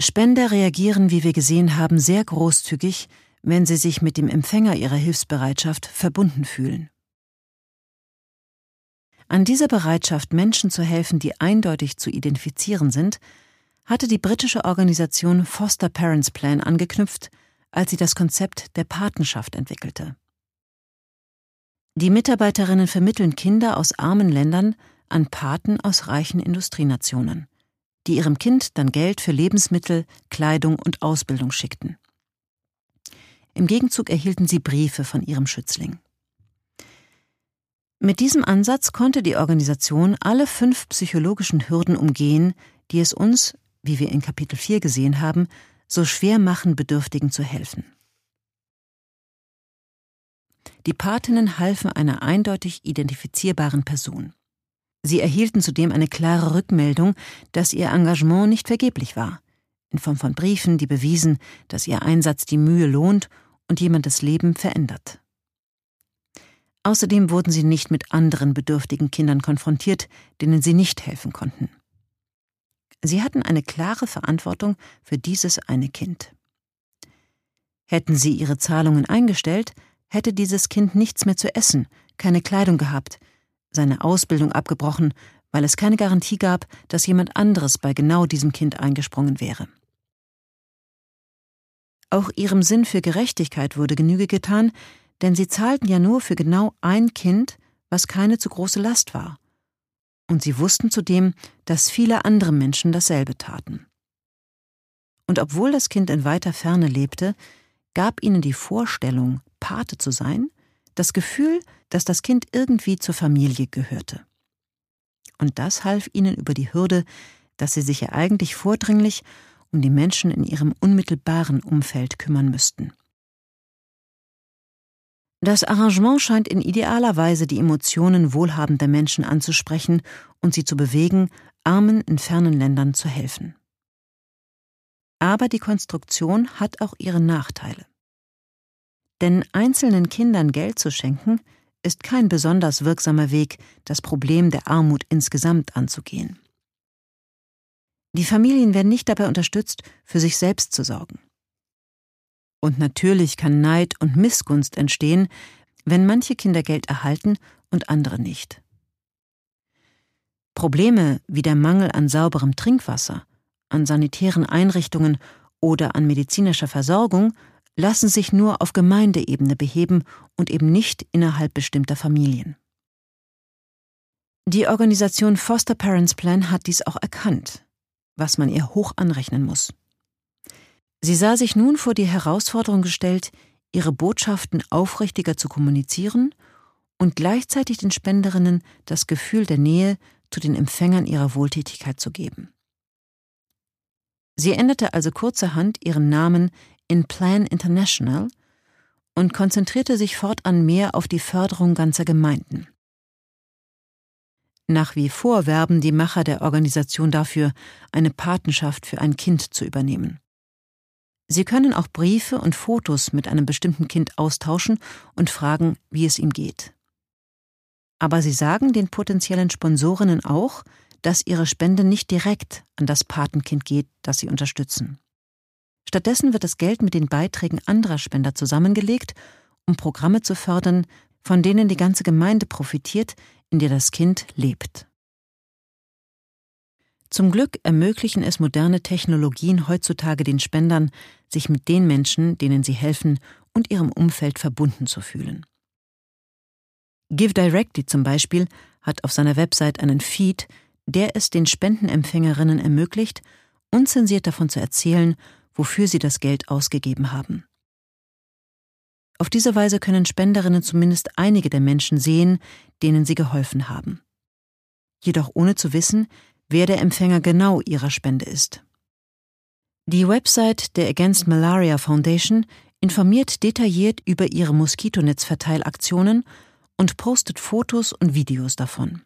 Speaker 1: Spender reagieren, wie wir gesehen haben, sehr großzügig, wenn sie sich mit dem Empfänger ihrer Hilfsbereitschaft verbunden fühlen. An dieser Bereitschaft, Menschen zu helfen, die eindeutig zu identifizieren sind, hatte die britische Organisation Foster Parents Plan angeknüpft, als sie das Konzept der Patenschaft entwickelte. Die Mitarbeiterinnen vermitteln Kinder aus armen Ländern an Paten aus reichen Industrienationen, die ihrem Kind dann Geld für Lebensmittel, Kleidung und Ausbildung schickten. Im Gegenzug erhielten sie Briefe von ihrem Schützling. Mit diesem Ansatz konnte die Organisation alle fünf psychologischen Hürden umgehen, die es uns, wie wir in Kapitel 4 gesehen haben, so schwer machen, Bedürftigen zu helfen. Die Patinnen halfen einer eindeutig identifizierbaren Person. Sie erhielten zudem eine klare Rückmeldung, dass ihr Engagement nicht vergeblich war, in Form von Briefen, die bewiesen, dass ihr Einsatz die Mühe lohnt und jemandes Leben verändert. Außerdem wurden sie nicht mit anderen bedürftigen Kindern konfrontiert, denen sie nicht helfen konnten. Sie hatten eine klare Verantwortung für dieses eine Kind. Hätten sie ihre Zahlungen eingestellt, hätte dieses Kind nichts mehr zu essen, keine Kleidung gehabt, seine Ausbildung abgebrochen, weil es keine Garantie gab, dass jemand anderes bei genau diesem Kind eingesprungen wäre. Auch ihrem Sinn für Gerechtigkeit wurde Genüge getan, denn sie zahlten ja nur für genau ein Kind, was keine zu große Last war. Und sie wussten zudem, dass viele andere Menschen dasselbe taten. Und obwohl das Kind in weiter Ferne lebte, gab ihnen die Vorstellung, Pate zu sein, das Gefühl, dass das Kind irgendwie zur Familie gehörte. Und das half ihnen über die Hürde, dass sie sich ja eigentlich vordringlich um die Menschen in ihrem unmittelbaren Umfeld kümmern müssten. Das Arrangement scheint in idealer Weise die Emotionen wohlhabender Menschen anzusprechen und sie zu bewegen, Armen in fernen Ländern zu helfen. Aber die Konstruktion hat auch ihre Nachteile. Denn einzelnen Kindern Geld zu schenken, ist kein besonders wirksamer Weg, das Problem der Armut insgesamt anzugehen. Die Familien werden nicht dabei unterstützt, für sich selbst zu sorgen. Und natürlich kann Neid und Missgunst entstehen, wenn manche Kinder Geld erhalten und andere nicht. Probleme wie der Mangel an sauberem Trinkwasser, an sanitären Einrichtungen oder an medizinischer Versorgung lassen sich nur auf Gemeindeebene beheben und eben nicht innerhalb bestimmter Familien. Die Organisation Foster Parents Plan hat dies auch erkannt, was man ihr hoch anrechnen muss. Sie sah sich nun vor die Herausforderung gestellt, ihre Botschaften aufrichtiger zu kommunizieren und gleichzeitig den Spenderinnen das Gefühl der Nähe zu den Empfängern ihrer Wohltätigkeit zu geben. Sie änderte also kurzerhand ihren Namen in Plan International und konzentrierte sich fortan mehr auf die Förderung ganzer Gemeinden. Nach wie vor werben die Macher der Organisation dafür, eine Patenschaft für ein Kind zu übernehmen. Sie können auch Briefe und Fotos mit einem bestimmten Kind austauschen und fragen, wie es ihm geht. Aber sie sagen den potenziellen Sponsorinnen auch, dass ihre Spende nicht direkt an das Patenkind geht, das sie unterstützen. Stattdessen wird das Geld mit den Beiträgen anderer Spender zusammengelegt, um Programme zu fördern, von denen die ganze Gemeinde profitiert, in der das Kind lebt. Zum Glück ermöglichen es moderne Technologien heutzutage den Spendern, sich mit den Menschen, denen sie helfen, und ihrem Umfeld verbunden zu fühlen. Give Directly zum Beispiel hat auf seiner Website einen Feed, der es den Spendenempfängerinnen ermöglicht, unzensiert davon zu erzählen, wofür sie das Geld ausgegeben haben. Auf diese Weise können Spenderinnen zumindest einige der Menschen sehen, denen sie geholfen haben. Jedoch ohne zu wissen, wer der Empfänger genau ihrer Spende ist. Die Website der Against Malaria Foundation informiert detailliert über ihre Moskitonetzverteilaktionen und postet Fotos und Videos davon.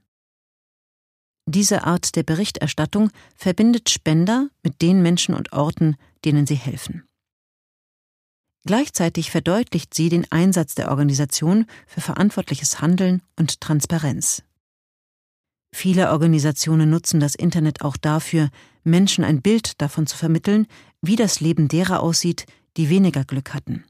Speaker 1: Diese Art der Berichterstattung verbindet Spender mit den Menschen und Orten, denen sie helfen. Gleichzeitig verdeutlicht sie den Einsatz der Organisation für verantwortliches Handeln und Transparenz. Viele Organisationen nutzen das Internet auch dafür, Menschen ein Bild davon zu vermitteln, wie das Leben derer aussieht, die weniger Glück hatten.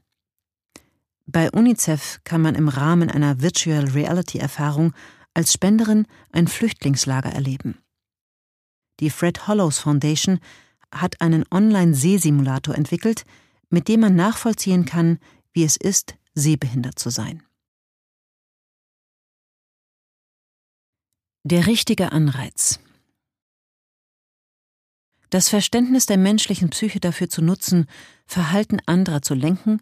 Speaker 1: Bei UNICEF kann man im Rahmen einer Virtual Reality Erfahrung als Spenderin ein Flüchtlingslager erleben. Die Fred Hollows Foundation hat einen Online-Sehsimulator entwickelt, mit dem man nachvollziehen kann, wie es ist, sehbehindert zu sein. Der richtige Anreiz. Das Verständnis der menschlichen Psyche dafür zu nutzen, Verhalten anderer zu lenken,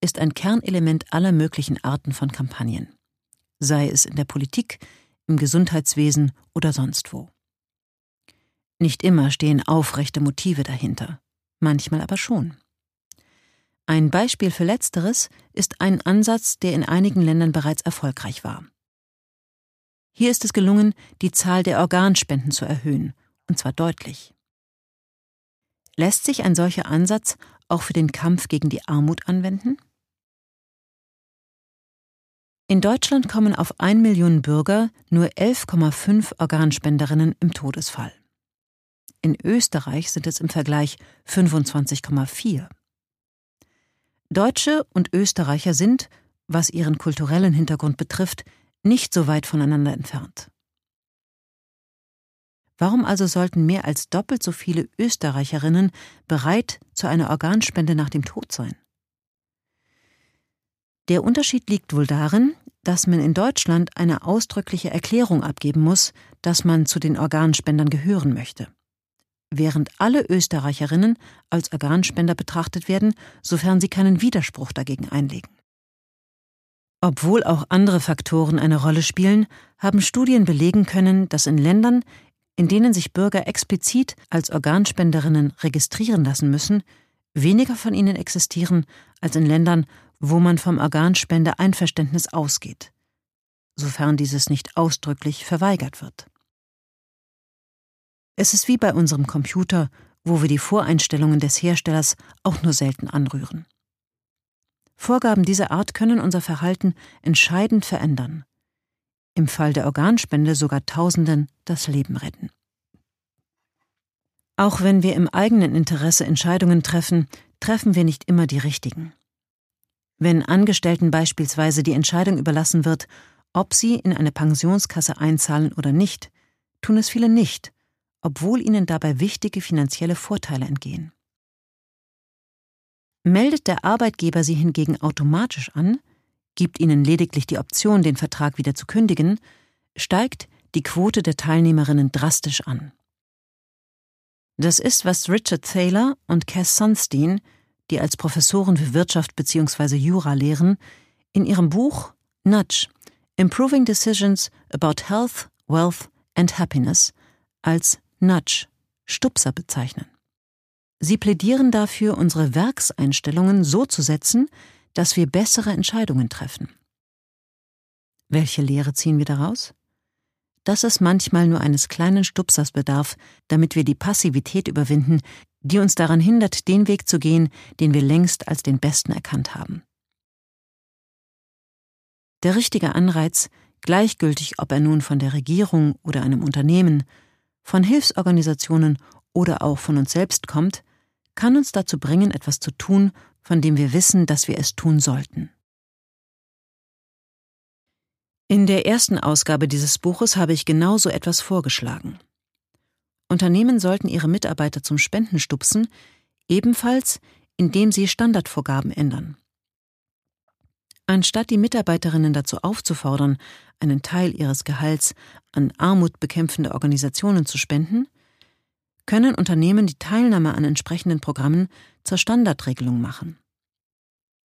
Speaker 1: ist ein Kernelement aller möglichen Arten von Kampagnen, sei es in der Politik, im Gesundheitswesen oder sonst wo. Nicht immer stehen aufrechte Motive dahinter, manchmal aber schon. Ein Beispiel für letzteres ist ein Ansatz, der in einigen Ländern bereits erfolgreich war. Hier ist es gelungen, die Zahl der Organspenden zu erhöhen, und zwar deutlich. Lässt sich ein solcher Ansatz auch für den Kampf gegen die Armut anwenden? In Deutschland kommen auf ein Million Bürger nur 11,5 Organspenderinnen im Todesfall. In Österreich sind es im Vergleich 25,4. Deutsche und Österreicher sind, was ihren kulturellen Hintergrund betrifft, nicht so weit voneinander entfernt. Warum also sollten mehr als doppelt so viele Österreicherinnen bereit zu einer Organspende nach dem Tod sein? Der Unterschied liegt wohl darin, dass man in Deutschland eine ausdrückliche Erklärung abgeben muss, dass man zu den Organspendern gehören möchte während alle Österreicherinnen als Organspender betrachtet werden, sofern sie keinen Widerspruch dagegen einlegen. Obwohl auch andere Faktoren eine Rolle spielen, haben Studien belegen können, dass in Ländern, in denen sich Bürger explizit als Organspenderinnen registrieren lassen müssen, weniger von ihnen existieren als in Ländern, wo man vom Organspendeeinverständnis ausgeht, sofern dieses nicht ausdrücklich verweigert wird. Es ist wie bei unserem Computer, wo wir die Voreinstellungen des Herstellers auch nur selten anrühren. Vorgaben dieser Art können unser Verhalten entscheidend verändern. Im Fall der Organspende sogar Tausenden das Leben retten. Auch wenn wir im eigenen Interesse Entscheidungen treffen, treffen wir nicht immer die richtigen. Wenn Angestellten beispielsweise die Entscheidung überlassen wird, ob sie in eine Pensionskasse einzahlen oder nicht, tun es viele nicht, obwohl ihnen dabei wichtige finanzielle Vorteile entgehen. Meldet der Arbeitgeber sie hingegen automatisch an, gibt ihnen lediglich die Option, den Vertrag wieder zu kündigen, steigt die Quote der Teilnehmerinnen drastisch an. Das ist, was Richard Thaler und Cass Sunstein, die als Professoren für Wirtschaft bzw. Jura lehren, in ihrem Buch Nudge Improving Decisions about Health, Wealth and Happiness als Nudge, Stupser bezeichnen. Sie plädieren dafür, unsere Werkseinstellungen so zu setzen, dass wir bessere Entscheidungen treffen. Welche Lehre ziehen wir daraus? Dass es manchmal nur eines kleinen Stupsers bedarf, damit wir die Passivität überwinden, die uns daran hindert, den Weg zu gehen, den wir längst als den besten erkannt haben. Der richtige Anreiz, gleichgültig ob er nun von der Regierung oder einem Unternehmen, von Hilfsorganisationen oder auch von uns selbst kommt, kann uns dazu bringen, etwas zu tun, von dem wir wissen, dass wir es tun sollten. In der ersten Ausgabe dieses Buches habe ich genau so etwas vorgeschlagen. Unternehmen sollten ihre Mitarbeiter zum Spenden stupsen, ebenfalls indem sie Standardvorgaben ändern. Anstatt die Mitarbeiterinnen dazu aufzufordern, einen Teil ihres Gehalts an armutbekämpfende Organisationen zu spenden, können Unternehmen die Teilnahme an entsprechenden Programmen zur Standardregelung machen.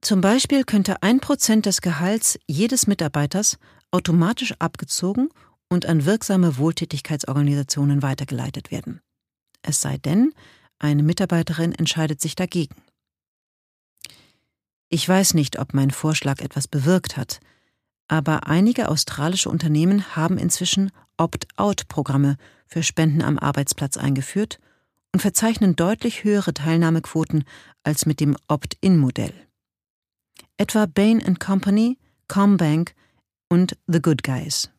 Speaker 1: Zum Beispiel könnte ein Prozent des Gehalts jedes Mitarbeiters automatisch abgezogen und an wirksame Wohltätigkeitsorganisationen weitergeleitet werden. Es sei denn, eine Mitarbeiterin entscheidet sich dagegen. Ich weiß nicht, ob mein Vorschlag etwas bewirkt hat, aber einige australische Unternehmen haben inzwischen Opt-out-Programme für Spenden am Arbeitsplatz eingeführt und verzeichnen deutlich höhere Teilnahmequoten als mit dem Opt-in-Modell. etwa Bain Company, Combank und The Good Guys.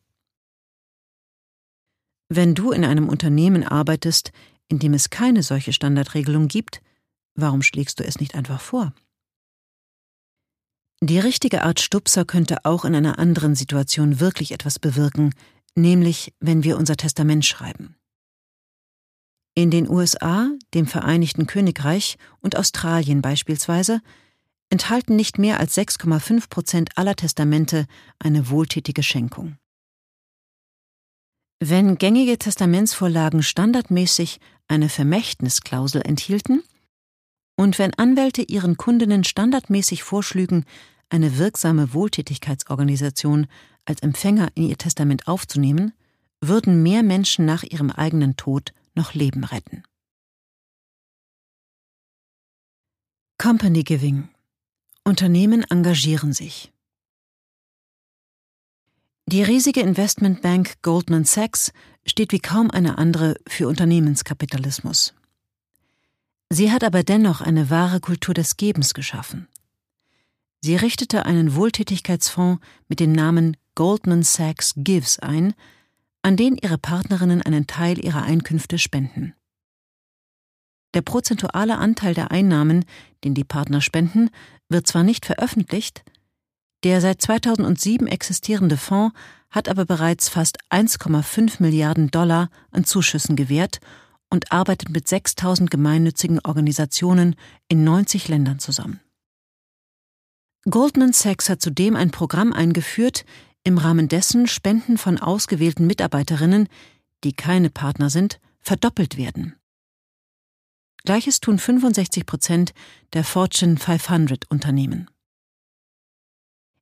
Speaker 1: Wenn du in einem Unternehmen arbeitest, in dem es keine solche Standardregelung gibt, warum schlägst du es nicht einfach vor? Die richtige Art Stupser könnte auch in einer anderen Situation wirklich etwas bewirken, nämlich wenn wir unser Testament schreiben. In den USA, dem Vereinigten Königreich und Australien beispielsweise enthalten nicht mehr als 6,5 Prozent aller Testamente eine wohltätige Schenkung. Wenn gängige Testamentsvorlagen standardmäßig eine Vermächtnisklausel enthielten und wenn Anwälte ihren Kundinnen standardmäßig vorschlügen, eine wirksame Wohltätigkeitsorganisation als Empfänger in ihr Testament aufzunehmen, würden mehr Menschen nach ihrem eigenen Tod noch Leben retten. Company Giving Unternehmen engagieren sich. Die riesige Investmentbank Goldman Sachs steht wie kaum eine andere für Unternehmenskapitalismus. Sie hat aber dennoch eine wahre Kultur des Gebens geschaffen. Sie richtete einen Wohltätigkeitsfonds mit dem Namen Goldman Sachs Gives ein, an den ihre Partnerinnen einen Teil ihrer Einkünfte spenden. Der prozentuale Anteil der Einnahmen, den die Partner spenden, wird zwar nicht veröffentlicht, der seit 2007 existierende Fonds hat aber bereits fast 1,5 Milliarden Dollar an Zuschüssen gewährt und arbeitet mit 6000 gemeinnützigen Organisationen in 90 Ländern zusammen. Goldman Sachs hat zudem ein Programm eingeführt, im Rahmen dessen Spenden von ausgewählten Mitarbeiterinnen, die keine Partner sind, verdoppelt werden. Gleiches tun 65 Prozent der Fortune 500 Unternehmen.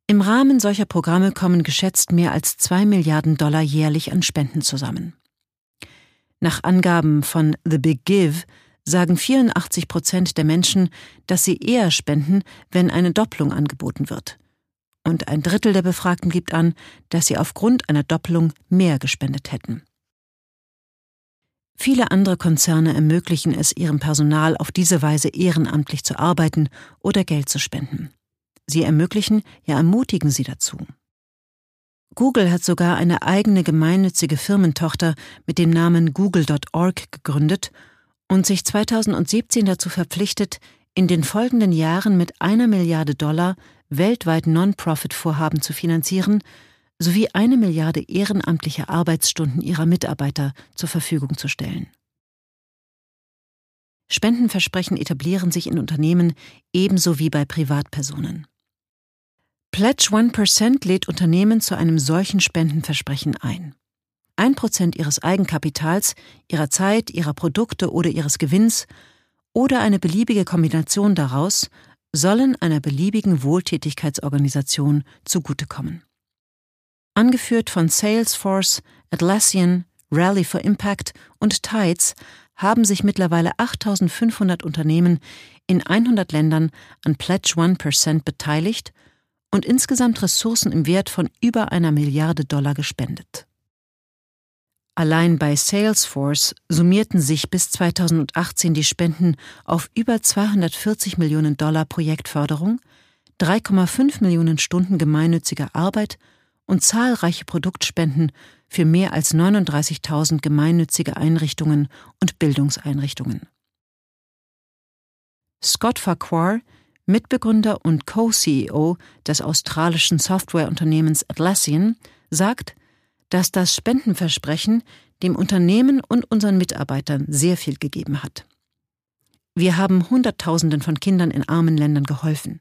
Speaker 1: Im Rahmen solcher Programme kommen geschätzt mehr als zwei Milliarden Dollar jährlich an Spenden zusammen. Nach Angaben von The Big Give sagen 84 Prozent der Menschen, dass sie eher spenden, wenn eine Doppelung angeboten wird und ein Drittel der Befragten gibt an, dass sie aufgrund einer Doppelung mehr gespendet hätten. Viele andere Konzerne ermöglichen es ihrem Personal auf diese Weise ehrenamtlich zu arbeiten oder Geld zu spenden. Sie ermöglichen, ja ermutigen sie dazu. Google hat sogar eine eigene gemeinnützige Firmentochter mit dem Namen Google.org gegründet und sich 2017 dazu verpflichtet, in den folgenden Jahren mit einer Milliarde Dollar weltweit Non-Profit-Vorhaben zu finanzieren sowie eine Milliarde ehrenamtliche Arbeitsstunden ihrer Mitarbeiter zur Verfügung zu stellen. Spendenversprechen etablieren sich in Unternehmen ebenso wie bei Privatpersonen. Pledge 1% lädt Unternehmen zu einem solchen Spendenversprechen ein. Ein Prozent ihres Eigenkapitals, ihrer Zeit, ihrer Produkte oder ihres Gewinns oder eine beliebige Kombination daraus sollen einer beliebigen Wohltätigkeitsorganisation zugutekommen. Angeführt von Salesforce, Atlassian, Rally for Impact und Tides haben sich mittlerweile 8500 Unternehmen in 100 Ländern an Pledge 1% beteiligt und insgesamt Ressourcen im Wert von über einer Milliarde Dollar gespendet. Allein bei Salesforce summierten sich bis 2018 die Spenden auf über 240 Millionen Dollar Projektförderung, 3,5 Millionen Stunden gemeinnütziger Arbeit und zahlreiche Produktspenden für mehr als 39.000 gemeinnützige Einrichtungen und Bildungseinrichtungen. Scott Farquhar, Mitbegründer und Co-CEO des australischen Softwareunternehmens Atlassian, sagt, dass das Spendenversprechen dem Unternehmen und unseren Mitarbeitern sehr viel gegeben hat. Wir haben Hunderttausenden von Kindern in armen Ländern geholfen.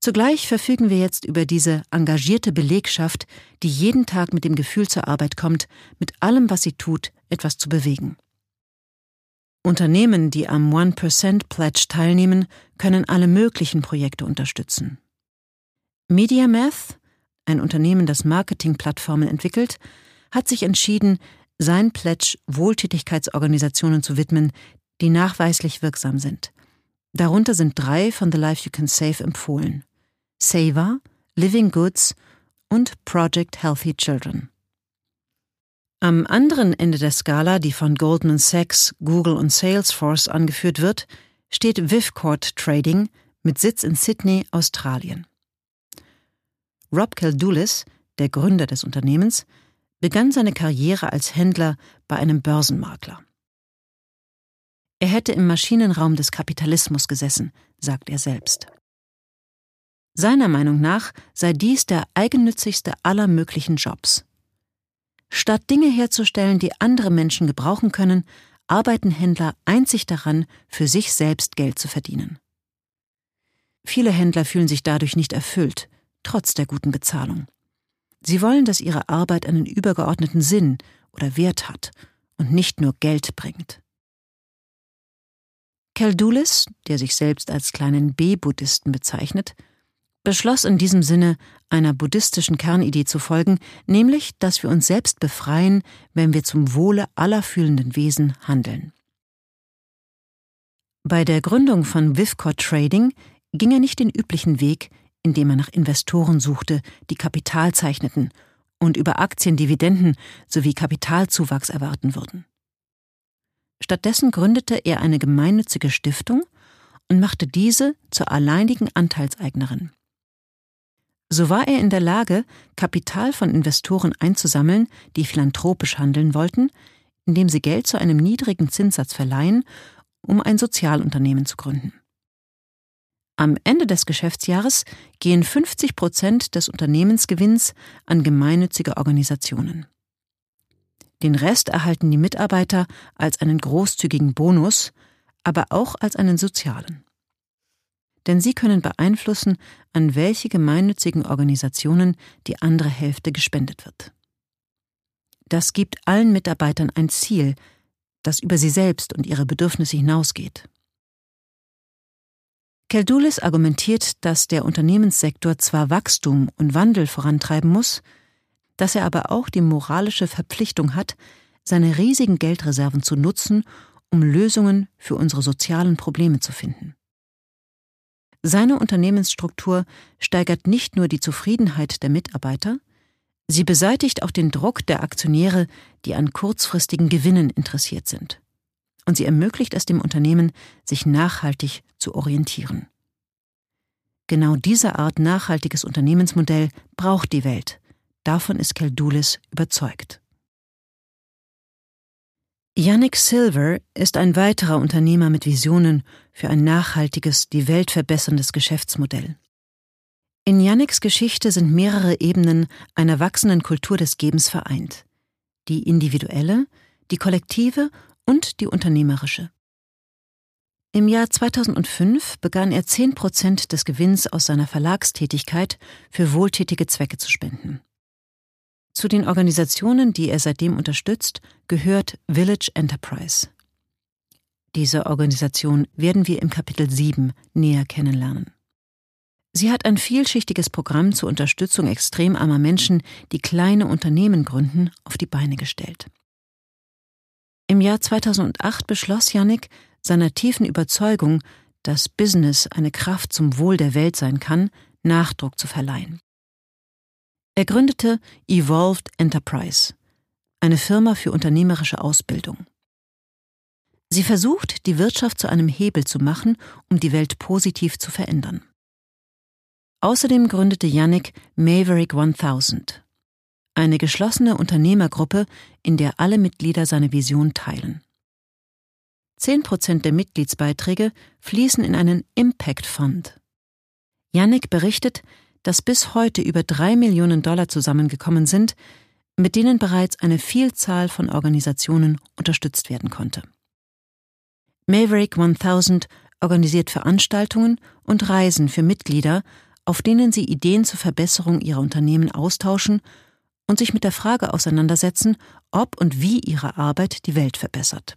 Speaker 1: Zugleich verfügen wir jetzt über diese engagierte Belegschaft, die jeden Tag mit dem Gefühl zur Arbeit kommt, mit allem, was sie tut, etwas zu bewegen. Unternehmen, die am One% Pledge teilnehmen, können alle möglichen Projekte unterstützen. MediaMath, ein Unternehmen, das Marketingplattformen entwickelt, hat sich entschieden, sein Pledge Wohltätigkeitsorganisationen zu widmen, die nachweislich wirksam sind. Darunter sind drei von The Life You Can Save empfohlen. Saver, Living Goods und Project Healthy Children. Am anderen Ende der Skala, die von Goldman Sachs, Google und Salesforce angeführt wird, steht Vivcord Trading mit Sitz in Sydney, Australien. Rob Keldulis, der Gründer des Unternehmens, begann seine Karriere als Händler bei einem Börsenmakler. Er hätte im Maschinenraum des Kapitalismus gesessen, sagt er selbst. Seiner Meinung nach sei dies der eigennützigste aller möglichen Jobs. Statt Dinge herzustellen, die andere Menschen gebrauchen können, arbeiten Händler einzig daran, für sich selbst Geld zu verdienen. Viele Händler fühlen sich dadurch nicht erfüllt, trotz der guten Bezahlung. Sie wollen, dass ihre Arbeit einen übergeordneten Sinn oder Wert hat und nicht nur Geld bringt. Keldulis, der sich selbst als kleinen B-Buddhisten bezeichnet, beschloss in diesem Sinne, einer buddhistischen Kernidee zu folgen, nämlich, dass wir uns selbst befreien, wenn wir zum Wohle aller fühlenden Wesen handeln. Bei der Gründung von Vivcor Trading ging er nicht den üblichen Weg, indem er nach Investoren suchte, die Kapital zeichneten und über Aktiendividenden sowie Kapitalzuwachs erwarten würden. Stattdessen gründete er eine gemeinnützige Stiftung und machte diese zur alleinigen Anteilseignerin. So war er in der Lage, Kapital von Investoren einzusammeln, die philanthropisch handeln wollten, indem sie Geld zu einem niedrigen Zinssatz verleihen, um ein Sozialunternehmen zu gründen. Am Ende des Geschäftsjahres gehen 50 Prozent des Unternehmensgewinns an gemeinnützige Organisationen. Den Rest erhalten die Mitarbeiter als einen großzügigen Bonus, aber auch als einen sozialen denn sie können beeinflussen, an welche gemeinnützigen Organisationen die andere Hälfte gespendet wird. Das gibt allen Mitarbeitern ein Ziel, das über sie selbst und ihre Bedürfnisse hinausgeht. Keldulis argumentiert, dass der Unternehmenssektor zwar Wachstum und Wandel vorantreiben muss, dass er aber auch die moralische Verpflichtung hat, seine riesigen Geldreserven zu nutzen, um Lösungen für unsere sozialen Probleme zu finden. Seine Unternehmensstruktur steigert nicht nur die Zufriedenheit der Mitarbeiter, sie beseitigt auch den Druck der Aktionäre, die an kurzfristigen Gewinnen interessiert sind. Und sie ermöglicht es dem Unternehmen, sich nachhaltig zu orientieren. Genau diese Art nachhaltiges Unternehmensmodell braucht die Welt. Davon ist Keldulis überzeugt. Yannick Silver ist ein weiterer Unternehmer mit Visionen für ein nachhaltiges, die Welt verbesserndes Geschäftsmodell. In Yannicks Geschichte sind mehrere Ebenen einer wachsenden Kultur des Gebens vereint. Die individuelle, die kollektive und die unternehmerische. Im Jahr 2005 begann er 10 Prozent des Gewinns aus seiner Verlagstätigkeit für wohltätige Zwecke zu spenden. Zu den Organisationen, die er seitdem unterstützt, gehört Village Enterprise. Diese Organisation werden wir im Kapitel 7 näher kennenlernen. Sie hat ein vielschichtiges Programm zur Unterstützung extrem armer Menschen, die kleine Unternehmen gründen, auf die Beine gestellt. Im Jahr 2008 beschloss Yannick, seiner tiefen Überzeugung, dass Business eine Kraft zum Wohl der Welt sein kann, Nachdruck zu verleihen. Er gründete Evolved Enterprise, eine Firma für unternehmerische Ausbildung. Sie versucht, die Wirtschaft zu einem Hebel zu machen, um die Welt positiv zu verändern. Außerdem gründete Yannick Maverick 1000, eine geschlossene Unternehmergruppe, in der alle Mitglieder seine Vision teilen. Zehn Prozent der Mitgliedsbeiträge fließen in einen Impact Fund. Yannick berichtet, dass bis heute über drei Millionen Dollar zusammengekommen sind, mit denen bereits eine Vielzahl von Organisationen unterstützt werden konnte. Maverick 1000 organisiert Veranstaltungen und Reisen für Mitglieder, auf denen sie Ideen zur Verbesserung ihrer Unternehmen austauschen und sich mit der Frage auseinandersetzen, ob und wie ihre Arbeit die Welt verbessert.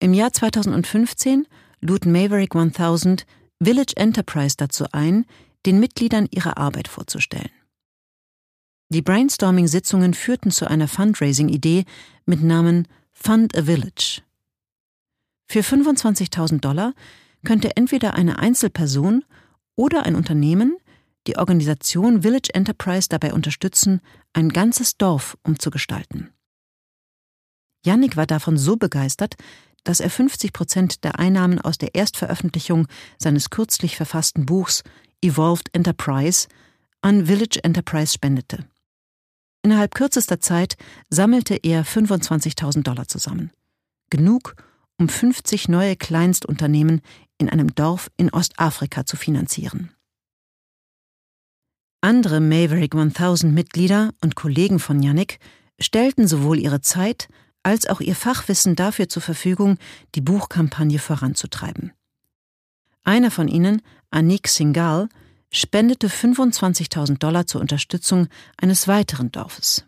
Speaker 1: Im Jahr 2015 lud Maverick 1000 Village Enterprise dazu ein, den Mitgliedern ihre Arbeit vorzustellen. Die Brainstorming-Sitzungen führten zu einer Fundraising-Idee mit Namen Fund a Village. Für 25.000 Dollar könnte entweder eine Einzelperson oder ein Unternehmen die Organisation Village Enterprise dabei unterstützen, ein ganzes Dorf umzugestalten. Yannick war davon so begeistert, dass er 50 Prozent der Einnahmen aus der Erstveröffentlichung seines kürzlich verfassten Buchs Evolved Enterprise an Village Enterprise spendete. Innerhalb kürzester Zeit sammelte er 25.000 Dollar zusammen. Genug, um 50 neue Kleinstunternehmen in einem Dorf in Ostafrika zu finanzieren. Andere Maverick 1000 Mitglieder und Kollegen von Yannick stellten sowohl ihre Zeit als auch ihr Fachwissen dafür zur Verfügung, die Buchkampagne voranzutreiben. Einer von ihnen, Anik Singhal, spendete 25.000 Dollar zur Unterstützung eines weiteren Dorfes.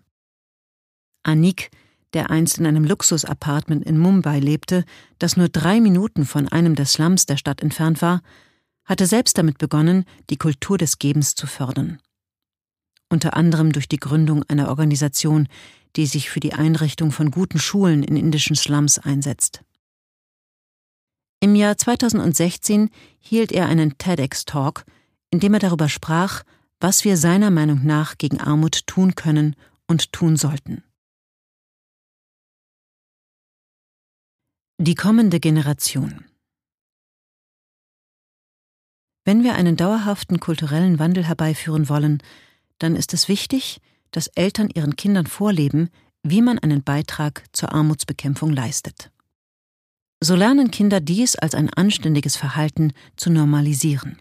Speaker 1: Anik, der einst in einem Luxusapartment in Mumbai lebte, das nur drei Minuten von einem der Slums der Stadt entfernt war, hatte selbst damit begonnen, die Kultur des Gebens zu fördern. Unter anderem durch die Gründung einer Organisation, die sich für die Einrichtung von guten Schulen in indischen Slums einsetzt. Im Jahr 2016 hielt er einen TEDx-Talk, in dem er darüber sprach, was wir seiner Meinung nach gegen Armut tun können und tun sollten. Die kommende Generation Wenn wir einen dauerhaften kulturellen Wandel herbeiführen wollen, dann ist es wichtig, dass Eltern ihren Kindern vorleben, wie man einen Beitrag zur Armutsbekämpfung leistet. So lernen Kinder dies als ein anständiges Verhalten zu normalisieren.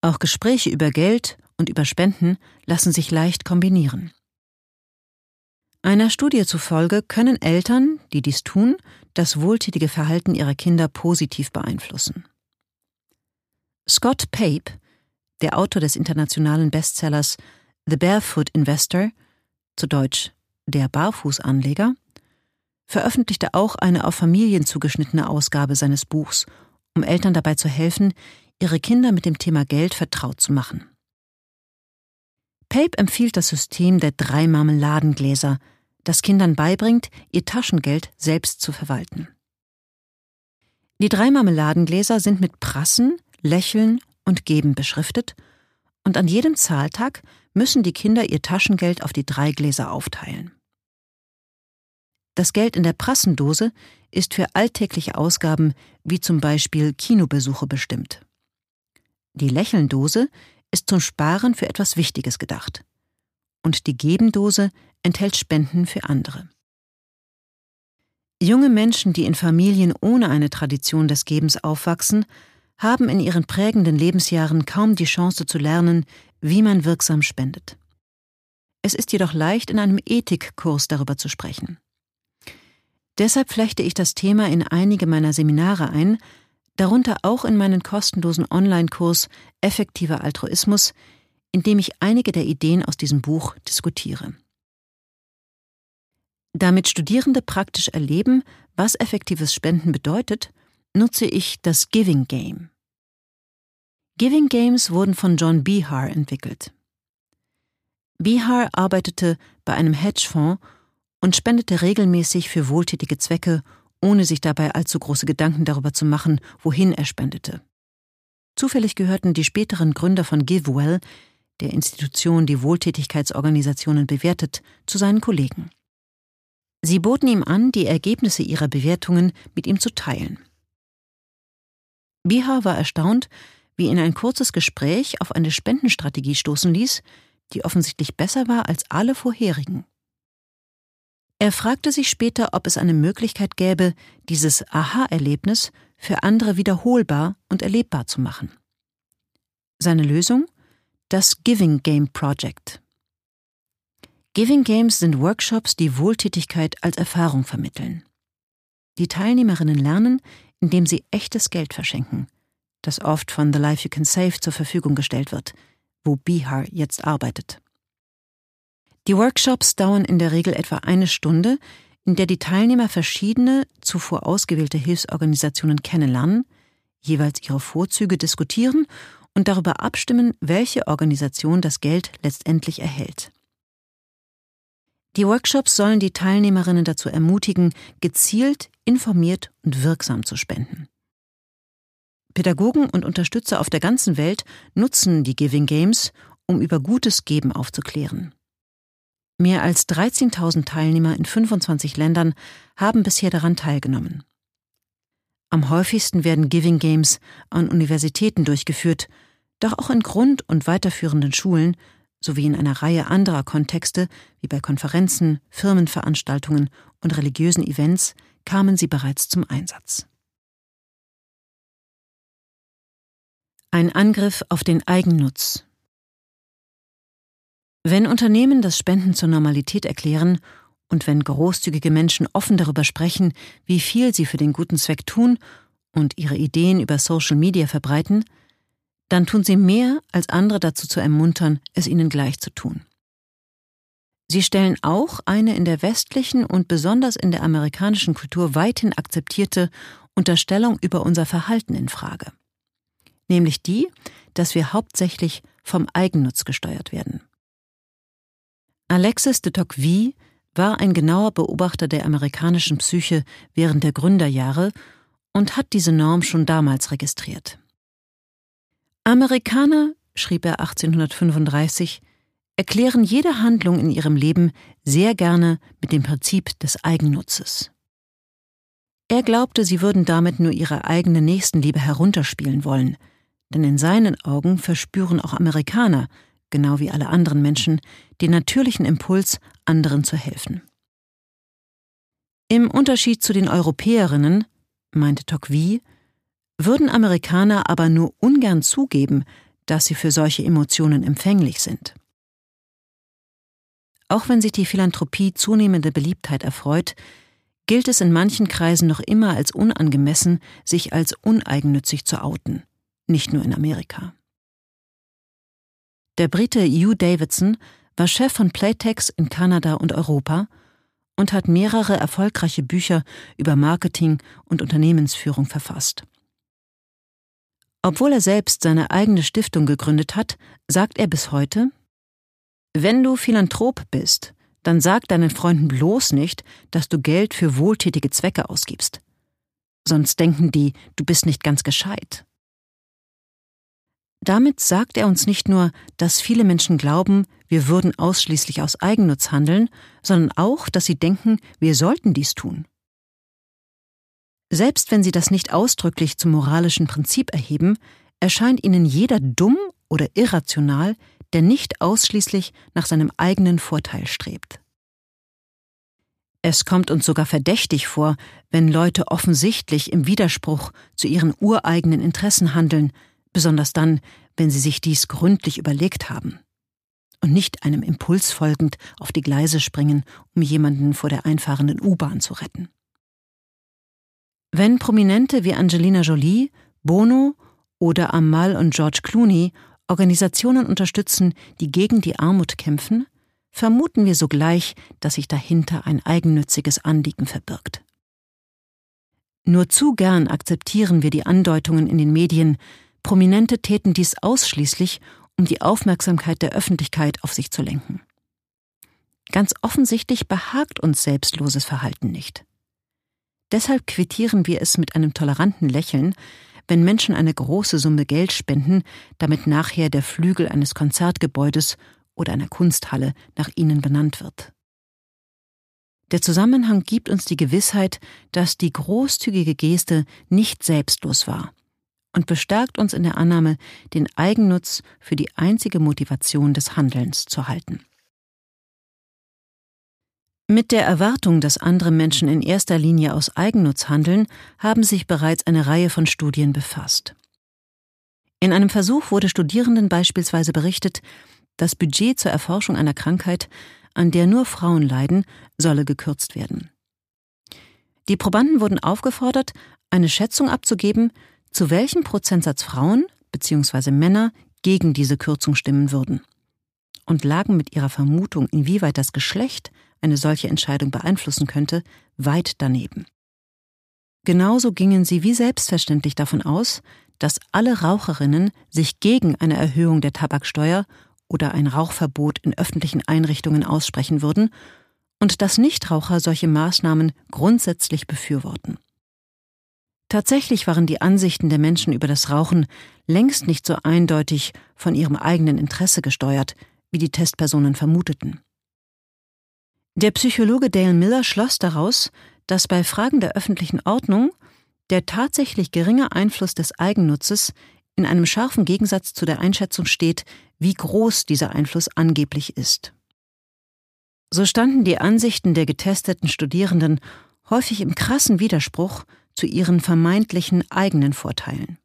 Speaker 1: Auch Gespräche über Geld und über Spenden lassen sich leicht kombinieren. Einer Studie zufolge können Eltern, die dies tun, das wohltätige Verhalten ihrer Kinder positiv beeinflussen. Scott Pape, der Autor des internationalen Bestsellers The Barefoot Investor, zu Deutsch Der Barfußanleger, veröffentlichte auch eine auf Familien zugeschnittene Ausgabe seines Buchs, um Eltern dabei zu helfen, ihre Kinder mit dem Thema Geld vertraut zu machen. Pape empfiehlt das System der drei Marmeladengläser, das Kindern beibringt, ihr Taschengeld selbst zu verwalten. Die drei Marmeladengläser sind mit Prassen, Lächeln und Geben beschriftet, und an jedem Zahltag müssen die Kinder ihr Taschengeld auf die drei Gläser aufteilen. Das Geld in der Prassendose ist für alltägliche Ausgaben wie zum Beispiel Kinobesuche bestimmt. Die Lächelndose ist zum Sparen für etwas Wichtiges gedacht. Und die Gebendose enthält Spenden für andere. Junge Menschen, die in Familien ohne eine Tradition des Gebens aufwachsen, haben in ihren prägenden Lebensjahren kaum die Chance zu lernen, wie man wirksam spendet. Es ist jedoch leicht, in einem Ethikkurs darüber zu sprechen. Deshalb flechte ich das Thema in einige meiner Seminare ein, darunter auch in meinen kostenlosen Online-Kurs Effektiver Altruismus, in dem ich einige der Ideen aus diesem Buch diskutiere. Damit Studierende praktisch erleben, was effektives Spenden bedeutet, nutze ich das Giving Game. Giving Games wurden von John Bihar entwickelt. Bihar arbeitete bei einem Hedgefonds und spendete regelmäßig für wohltätige Zwecke, ohne sich dabei allzu große Gedanken darüber zu machen, wohin er spendete. Zufällig gehörten die späteren Gründer von GiveWell, der Institution, die Wohltätigkeitsorganisationen bewertet, zu seinen Kollegen. Sie boten ihm an, die Ergebnisse ihrer Bewertungen mit ihm zu teilen. Bihar war erstaunt, wie ihn ein kurzes Gespräch auf eine Spendenstrategie stoßen ließ, die offensichtlich besser war als alle vorherigen. Er fragte sich später, ob es eine Möglichkeit gäbe, dieses Aha-Erlebnis für andere wiederholbar und erlebbar zu machen. Seine Lösung? Das Giving Game Project. Giving Games sind Workshops, die Wohltätigkeit als Erfahrung vermitteln. Die Teilnehmerinnen lernen, indem sie echtes Geld verschenken, das oft von The Life You Can Save zur Verfügung gestellt wird, wo Bihar jetzt arbeitet. Die Workshops dauern in der Regel etwa eine Stunde, in der die Teilnehmer verschiedene, zuvor ausgewählte Hilfsorganisationen kennenlernen, jeweils ihre Vorzüge diskutieren und darüber abstimmen, welche Organisation das Geld letztendlich erhält. Die Workshops sollen die Teilnehmerinnen dazu ermutigen, gezielt, informiert und wirksam zu spenden. Pädagogen und Unterstützer auf der ganzen Welt nutzen die Giving Games, um über gutes Geben aufzuklären. Mehr als 13.000 Teilnehmer in 25 Ländern haben bisher daran teilgenommen. Am häufigsten werden Giving Games an Universitäten durchgeführt, doch auch in Grund- und weiterführenden Schulen sowie in einer Reihe anderer Kontexte wie bei Konferenzen, Firmenveranstaltungen und religiösen Events kamen sie bereits zum Einsatz. Ein Angriff auf den Eigennutz. Wenn Unternehmen das Spenden zur Normalität erklären und wenn großzügige Menschen offen darüber sprechen, wie viel sie für den guten Zweck tun und ihre Ideen über Social Media verbreiten, dann tun sie mehr, als andere dazu zu ermuntern, es ihnen gleich zu tun. Sie stellen auch eine in der westlichen und besonders in der amerikanischen Kultur weithin akzeptierte Unterstellung über unser Verhalten in Frage nämlich die, dass wir hauptsächlich vom Eigennutz gesteuert werden. Alexis de Tocqueville war ein genauer Beobachter der amerikanischen Psyche während der Gründerjahre und hat diese Norm schon damals registriert. Amerikaner, schrieb er 1835, erklären jede Handlung in ihrem Leben sehr gerne mit dem Prinzip des Eigennutzes. Er glaubte, sie würden damit nur ihre eigene Nächstenliebe herunterspielen wollen, denn in seinen Augen verspüren auch Amerikaner, genau wie alle anderen Menschen, den natürlichen Impuls, anderen zu helfen. Im Unterschied zu den Europäerinnen, meinte Tocqueville, würden Amerikaner aber nur ungern zugeben, dass sie für solche Emotionen empfänglich sind. Auch wenn sich die Philanthropie zunehmende Beliebtheit erfreut, gilt es in manchen Kreisen noch immer als unangemessen, sich als uneigennützig zu outen nicht nur in Amerika. Der Brite Hugh Davidson war Chef von Playtex in Kanada und Europa und hat mehrere erfolgreiche Bücher über Marketing und Unternehmensführung verfasst. Obwohl er selbst seine eigene Stiftung gegründet hat, sagt er bis heute Wenn du Philanthrop bist, dann sag deinen Freunden bloß nicht, dass du Geld für wohltätige Zwecke ausgibst. Sonst denken die, du bist nicht ganz gescheit. Damit sagt er uns nicht nur, dass viele Menschen glauben, wir würden ausschließlich aus Eigennutz handeln, sondern auch, dass sie denken, wir sollten dies tun. Selbst wenn sie das nicht ausdrücklich zum moralischen Prinzip erheben, erscheint ihnen jeder dumm oder irrational, der nicht ausschließlich nach seinem eigenen Vorteil strebt. Es kommt uns sogar verdächtig vor, wenn Leute offensichtlich im Widerspruch zu ihren ureigenen Interessen handeln, besonders dann, wenn sie sich dies gründlich überlegt haben und nicht einem Impuls folgend auf die Gleise springen, um jemanden vor der einfahrenden U-Bahn zu retten. Wenn Prominente wie Angelina Jolie, Bono oder Amal und George Clooney Organisationen unterstützen, die gegen die Armut kämpfen, vermuten wir sogleich, dass sich dahinter ein eigennütziges Anliegen verbirgt. Nur zu gern akzeptieren wir die Andeutungen in den Medien, Prominente täten dies ausschließlich, um die Aufmerksamkeit der Öffentlichkeit auf sich zu lenken. Ganz offensichtlich behagt uns selbstloses Verhalten nicht. Deshalb quittieren wir es mit einem toleranten Lächeln, wenn Menschen eine große Summe Geld spenden, damit nachher der Flügel eines Konzertgebäudes oder einer Kunsthalle nach ihnen benannt wird. Der Zusammenhang gibt uns die Gewissheit, dass die großzügige Geste nicht selbstlos war, und bestärkt uns in der Annahme, den Eigennutz für die einzige Motivation des Handelns zu halten. Mit der Erwartung, dass andere Menschen in erster Linie aus Eigennutz handeln, haben sich bereits eine Reihe von Studien befasst. In einem Versuch wurde Studierenden beispielsweise berichtet, das Budget zur Erforschung einer Krankheit, an der nur Frauen leiden, solle gekürzt werden. Die Probanden wurden aufgefordert, eine Schätzung abzugeben, zu welchem Prozentsatz Frauen bzw. Männer gegen diese Kürzung stimmen würden und lagen mit ihrer Vermutung, inwieweit das Geschlecht eine solche Entscheidung beeinflussen könnte, weit daneben. Genauso gingen sie wie selbstverständlich davon aus, dass alle Raucherinnen sich gegen eine Erhöhung der Tabaksteuer oder ein Rauchverbot in öffentlichen Einrichtungen aussprechen würden und dass Nichtraucher solche Maßnahmen grundsätzlich befürworten. Tatsächlich waren die Ansichten der Menschen über das Rauchen längst nicht so eindeutig von ihrem eigenen Interesse gesteuert, wie die Testpersonen vermuteten. Der Psychologe Dale Miller schloss daraus, dass bei Fragen der öffentlichen Ordnung der tatsächlich geringe Einfluss des Eigennutzes in einem scharfen Gegensatz zu der Einschätzung steht, wie groß dieser Einfluss angeblich ist. So standen die Ansichten der getesteten Studierenden häufig im krassen Widerspruch zu ihren vermeintlichen eigenen Vorteilen.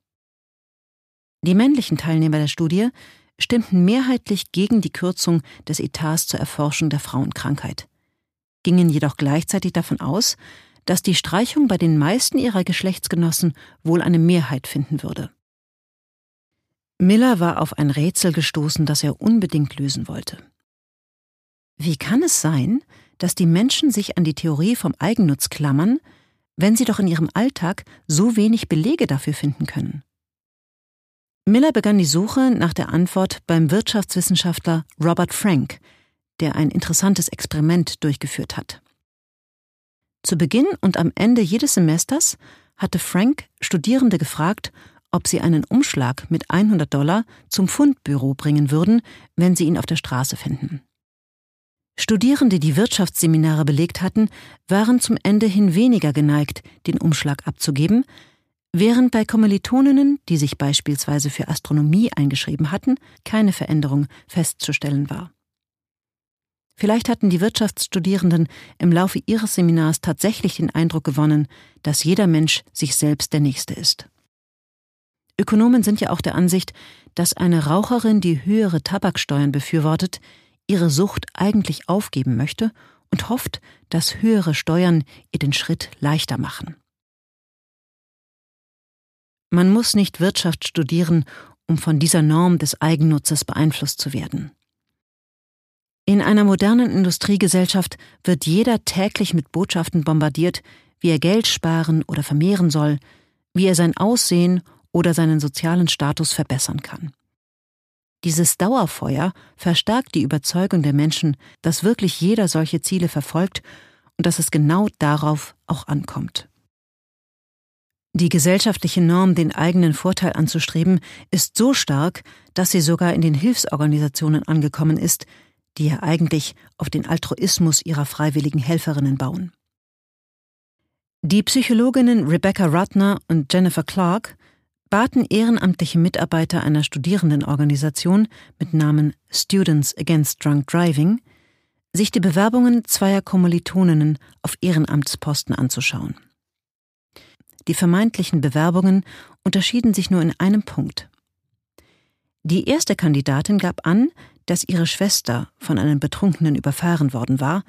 Speaker 1: Die männlichen Teilnehmer der Studie stimmten mehrheitlich gegen die Kürzung des Etats zur Erforschung der Frauenkrankheit, gingen jedoch gleichzeitig davon aus, dass die Streichung bei den meisten ihrer Geschlechtsgenossen wohl eine Mehrheit finden würde. Miller war auf ein Rätsel gestoßen, das er unbedingt lösen wollte. Wie kann es sein, dass die Menschen sich an die Theorie vom Eigennutz klammern, wenn sie doch in ihrem Alltag so wenig Belege dafür finden können? Miller begann die Suche nach der Antwort beim Wirtschaftswissenschaftler Robert Frank, der ein interessantes Experiment durchgeführt hat. Zu Beginn und am Ende jedes Semesters hatte Frank Studierende gefragt, ob sie einen Umschlag mit 100 Dollar zum Fundbüro bringen würden, wenn sie ihn auf der Straße finden. Studierende, die Wirtschaftsseminare belegt hatten, waren zum Ende hin weniger geneigt, den Umschlag abzugeben, während bei Kommilitoninnen, die sich beispielsweise für Astronomie eingeschrieben hatten, keine Veränderung festzustellen war. Vielleicht hatten die Wirtschaftsstudierenden im Laufe ihres Seminars tatsächlich den Eindruck gewonnen, dass jeder Mensch sich selbst der Nächste ist. Ökonomen sind ja auch der Ansicht, dass eine Raucherin, die höhere Tabaksteuern befürwortet, ihre Sucht eigentlich aufgeben möchte und hofft, dass höhere Steuern ihr den Schritt leichter machen. Man muss nicht Wirtschaft studieren, um von dieser Norm des Eigennutzes beeinflusst zu werden. In einer modernen Industriegesellschaft wird jeder täglich mit Botschaften bombardiert, wie er Geld sparen oder vermehren soll, wie er sein Aussehen oder seinen sozialen Status verbessern kann. Dieses Dauerfeuer verstärkt die Überzeugung der Menschen, dass wirklich jeder solche Ziele verfolgt und dass es genau darauf auch ankommt. Die gesellschaftliche Norm, den eigenen Vorteil anzustreben, ist so stark, dass sie sogar in den Hilfsorganisationen angekommen ist, die ja eigentlich auf den Altruismus ihrer freiwilligen Helferinnen bauen. Die Psychologinnen Rebecca Rudner und Jennifer Clark baten ehrenamtliche Mitarbeiter einer Studierendenorganisation mit Namen Students Against Drunk Driving, sich die Bewerbungen zweier Kommilitoninnen auf Ehrenamtsposten anzuschauen. Die vermeintlichen Bewerbungen unterschieden sich nur in einem Punkt. Die erste Kandidatin gab an, dass ihre Schwester von einem Betrunkenen überfahren worden war,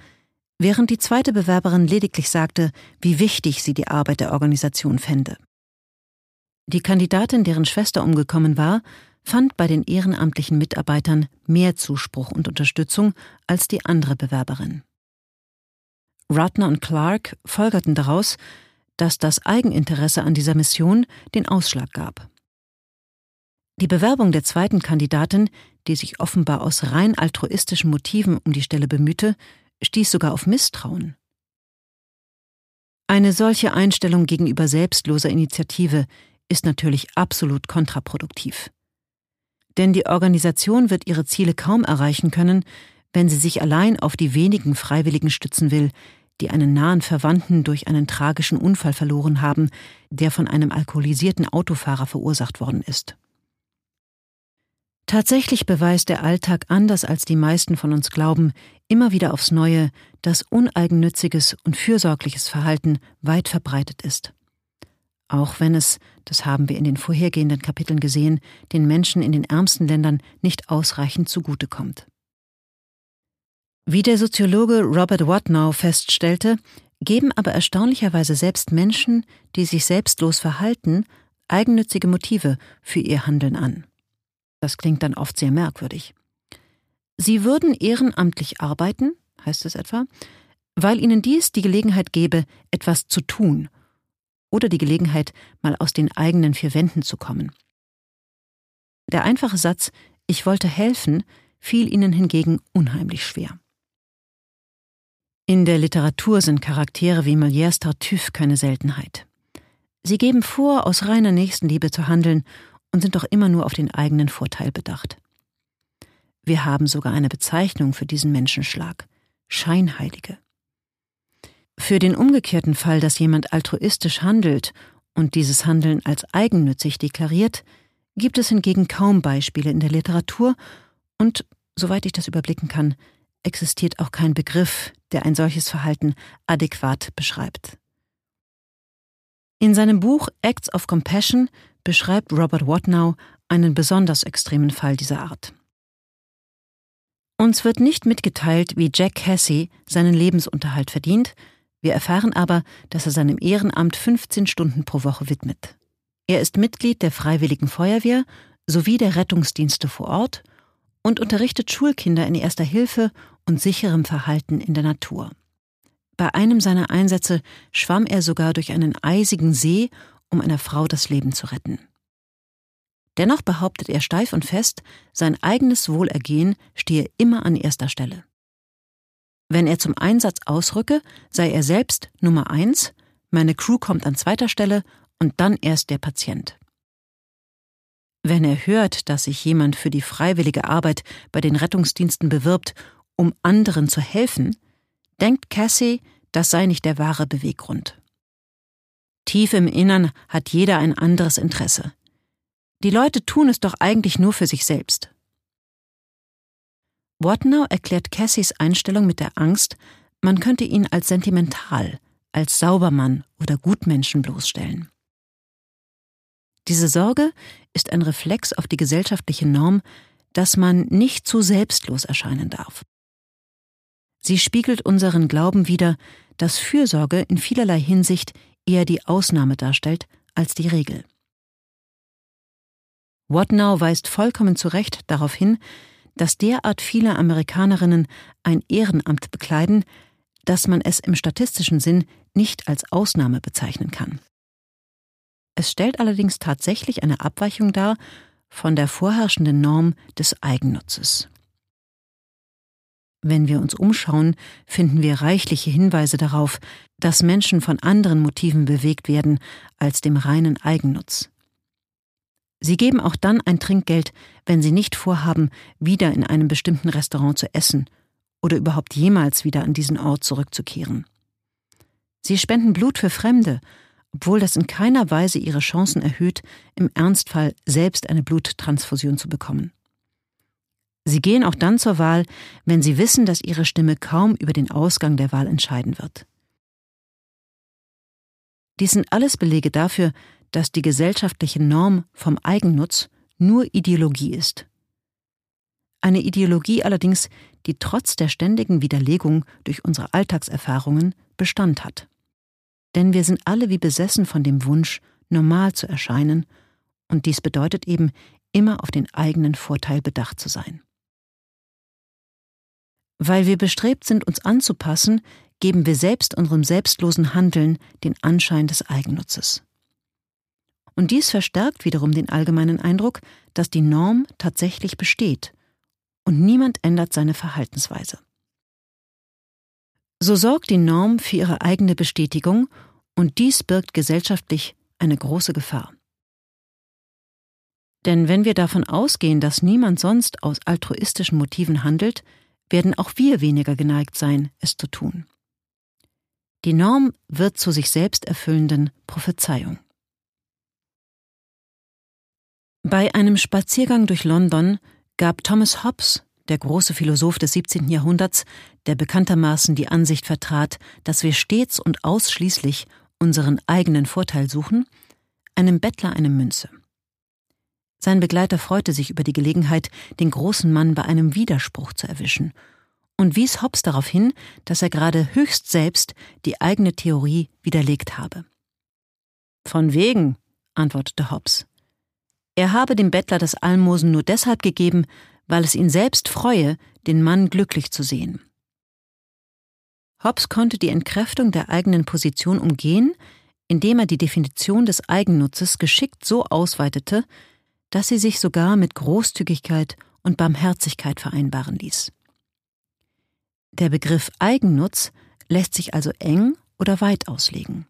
Speaker 1: während die zweite Bewerberin lediglich sagte, wie wichtig sie die Arbeit der Organisation fände. Die Kandidatin, deren Schwester umgekommen war, fand bei den ehrenamtlichen Mitarbeitern mehr Zuspruch und Unterstützung als die andere Bewerberin. Rudner und Clark folgerten daraus, dass das Eigeninteresse an dieser Mission den Ausschlag gab. Die Bewerbung der zweiten Kandidatin, die sich offenbar aus rein altruistischen Motiven um die Stelle bemühte, stieß sogar auf Misstrauen. Eine solche Einstellung gegenüber selbstloser Initiative ist natürlich absolut kontraproduktiv. Denn die Organisation wird ihre Ziele kaum erreichen können, wenn sie sich allein auf die wenigen Freiwilligen stützen will, die einen nahen Verwandten durch einen tragischen Unfall verloren haben, der von einem alkoholisierten Autofahrer verursacht worden ist. Tatsächlich beweist der Alltag anders als die meisten von uns glauben, immer wieder aufs Neue, dass uneigennütziges und fürsorgliches Verhalten weit verbreitet ist auch wenn es, das haben wir in den vorhergehenden Kapiteln gesehen, den Menschen in den ärmsten Ländern nicht ausreichend zugutekommt. Wie der Soziologe Robert Watnow feststellte, geben aber erstaunlicherweise selbst Menschen, die sich selbstlos verhalten, eigennützige Motive für ihr Handeln an. Das klingt dann oft sehr merkwürdig. Sie würden ehrenamtlich arbeiten, heißt es etwa, weil ihnen dies die Gelegenheit gebe, etwas zu tun oder die Gelegenheit, mal aus den eigenen vier Wänden zu kommen. Der einfache Satz Ich wollte helfen fiel ihnen hingegen unheimlich schwer. In der Literatur sind Charaktere wie Molières Tartuffe keine Seltenheit. Sie geben vor, aus reiner Nächstenliebe zu handeln und sind doch immer nur auf den eigenen Vorteil bedacht. Wir haben sogar eine Bezeichnung für diesen Menschenschlag Scheinheilige. Für den umgekehrten Fall, dass jemand altruistisch handelt und dieses Handeln als eigennützig deklariert, gibt es hingegen kaum Beispiele in der Literatur und, soweit ich das überblicken kann, existiert auch kein Begriff, der ein solches Verhalten adäquat beschreibt. In seinem Buch Acts of Compassion beschreibt Robert Watnow einen besonders extremen Fall dieser Art. Uns wird nicht mitgeteilt, wie Jack Cassie seinen Lebensunterhalt verdient, wir erfahren aber, dass er seinem Ehrenamt 15 Stunden pro Woche widmet. Er ist Mitglied der Freiwilligen Feuerwehr sowie der Rettungsdienste vor Ort und unterrichtet Schulkinder in erster Hilfe und sicherem Verhalten in der Natur. Bei einem seiner Einsätze schwamm er sogar durch einen eisigen See, um einer Frau das Leben zu retten. Dennoch behauptet er steif und fest, sein eigenes Wohlergehen stehe immer an erster Stelle. Wenn er zum Einsatz ausrücke, sei er selbst Nummer eins, meine Crew kommt an zweiter Stelle und dann erst der Patient. Wenn er hört, dass sich jemand für die freiwillige Arbeit bei den Rettungsdiensten bewirbt, um anderen zu helfen, denkt Cassie, das sei nicht der wahre Beweggrund. Tief im Innern hat jeder ein anderes Interesse. Die Leute tun es doch eigentlich nur für sich selbst. Watnow erklärt Cassies Einstellung mit der Angst, man könnte ihn als sentimental, als Saubermann oder Gutmenschen bloßstellen. Diese Sorge ist ein Reflex auf die gesellschaftliche Norm, dass man nicht zu selbstlos erscheinen darf. Sie spiegelt unseren Glauben wider, dass Fürsorge in vielerlei Hinsicht eher die Ausnahme darstellt als die Regel. Watnow weist vollkommen zu Recht darauf hin, dass derart viele Amerikanerinnen ein Ehrenamt bekleiden, dass man es im statistischen Sinn nicht als Ausnahme bezeichnen kann. Es stellt allerdings tatsächlich eine Abweichung dar von der vorherrschenden Norm des Eigennutzes. Wenn wir uns umschauen, finden wir reichliche Hinweise darauf, dass Menschen von anderen Motiven bewegt werden als dem reinen Eigennutz. Sie geben auch dann ein Trinkgeld, wenn sie nicht vorhaben, wieder in einem bestimmten Restaurant zu essen oder überhaupt jemals wieder an diesen Ort zurückzukehren. Sie spenden Blut für Fremde, obwohl das in keiner Weise ihre Chancen erhöht, im Ernstfall selbst eine Bluttransfusion zu bekommen. Sie gehen auch dann zur Wahl, wenn sie wissen, dass ihre Stimme kaum über den Ausgang der Wahl entscheiden wird. Dies sind alles Belege dafür, dass die gesellschaftliche Norm vom Eigennutz nur Ideologie ist. Eine Ideologie allerdings, die trotz der ständigen Widerlegung durch unsere Alltagserfahrungen Bestand hat. Denn wir sind alle wie besessen von dem Wunsch, normal zu erscheinen, und dies bedeutet eben, immer auf den eigenen Vorteil bedacht zu sein. Weil wir bestrebt sind, uns anzupassen, geben wir selbst unserem selbstlosen Handeln den Anschein des Eigennutzes. Und dies verstärkt wiederum den allgemeinen Eindruck, dass die Norm tatsächlich besteht und niemand ändert seine Verhaltensweise. So sorgt die Norm für ihre eigene Bestätigung und dies birgt gesellschaftlich eine große Gefahr. Denn wenn wir davon ausgehen, dass niemand sonst aus altruistischen Motiven handelt, werden auch wir weniger geneigt sein, es zu tun. Die Norm wird zu sich selbst erfüllenden Prophezeiung. Bei einem Spaziergang durch London gab Thomas Hobbes, der große Philosoph des 17. Jahrhunderts, der bekanntermaßen die Ansicht vertrat, dass wir stets und ausschließlich unseren eigenen Vorteil suchen, einem Bettler eine Münze. Sein Begleiter freute sich über die Gelegenheit, den großen Mann bei einem Widerspruch zu erwischen und wies Hobbes darauf hin, dass er gerade höchst selbst die eigene Theorie widerlegt habe. Von wegen, antwortete Hobbes. Er habe dem Bettler das Almosen nur deshalb gegeben, weil es ihn selbst freue, den Mann glücklich zu sehen. Hobbes konnte die Entkräftung der eigenen Position umgehen, indem er die Definition des Eigennutzes geschickt so ausweitete, dass sie sich sogar mit Großzügigkeit und Barmherzigkeit vereinbaren ließ. Der Begriff Eigennutz lässt sich also eng oder weit auslegen.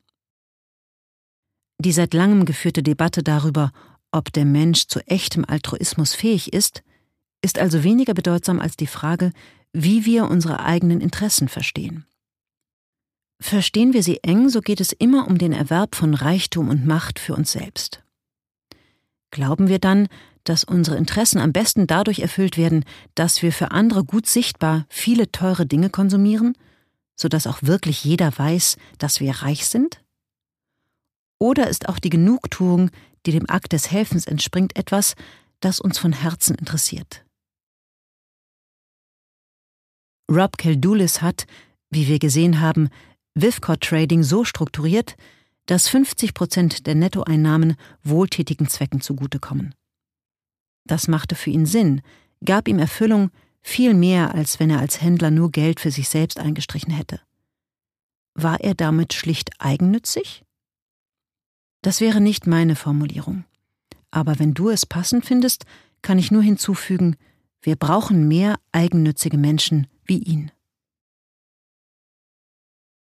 Speaker 1: Die seit langem geführte Debatte darüber, ob der Mensch zu echtem Altruismus fähig ist, ist also weniger bedeutsam als die Frage, wie wir unsere eigenen Interessen verstehen. Verstehen wir sie eng, so geht es immer um den Erwerb von Reichtum und Macht für uns selbst. Glauben wir dann, dass unsere Interessen am besten dadurch erfüllt werden, dass wir für andere gut sichtbar viele teure Dinge konsumieren, so dass auch wirklich jeder weiß, dass wir reich sind? Oder ist auch die Genugtuung, die dem Akt des Helfens entspringt, etwas, das uns von Herzen interessiert? Rob Keldulis hat, wie wir gesehen haben, Vivcor Trading so strukturiert, dass 50 Prozent der Nettoeinnahmen wohltätigen Zwecken zugutekommen. Das machte für ihn Sinn, gab ihm Erfüllung, viel mehr, als wenn er als Händler nur Geld für sich selbst eingestrichen hätte. War er damit schlicht eigennützig? Das wäre nicht meine Formulierung. Aber wenn du es passend findest, kann ich nur hinzufügen, wir brauchen mehr eigennützige Menschen wie ihn.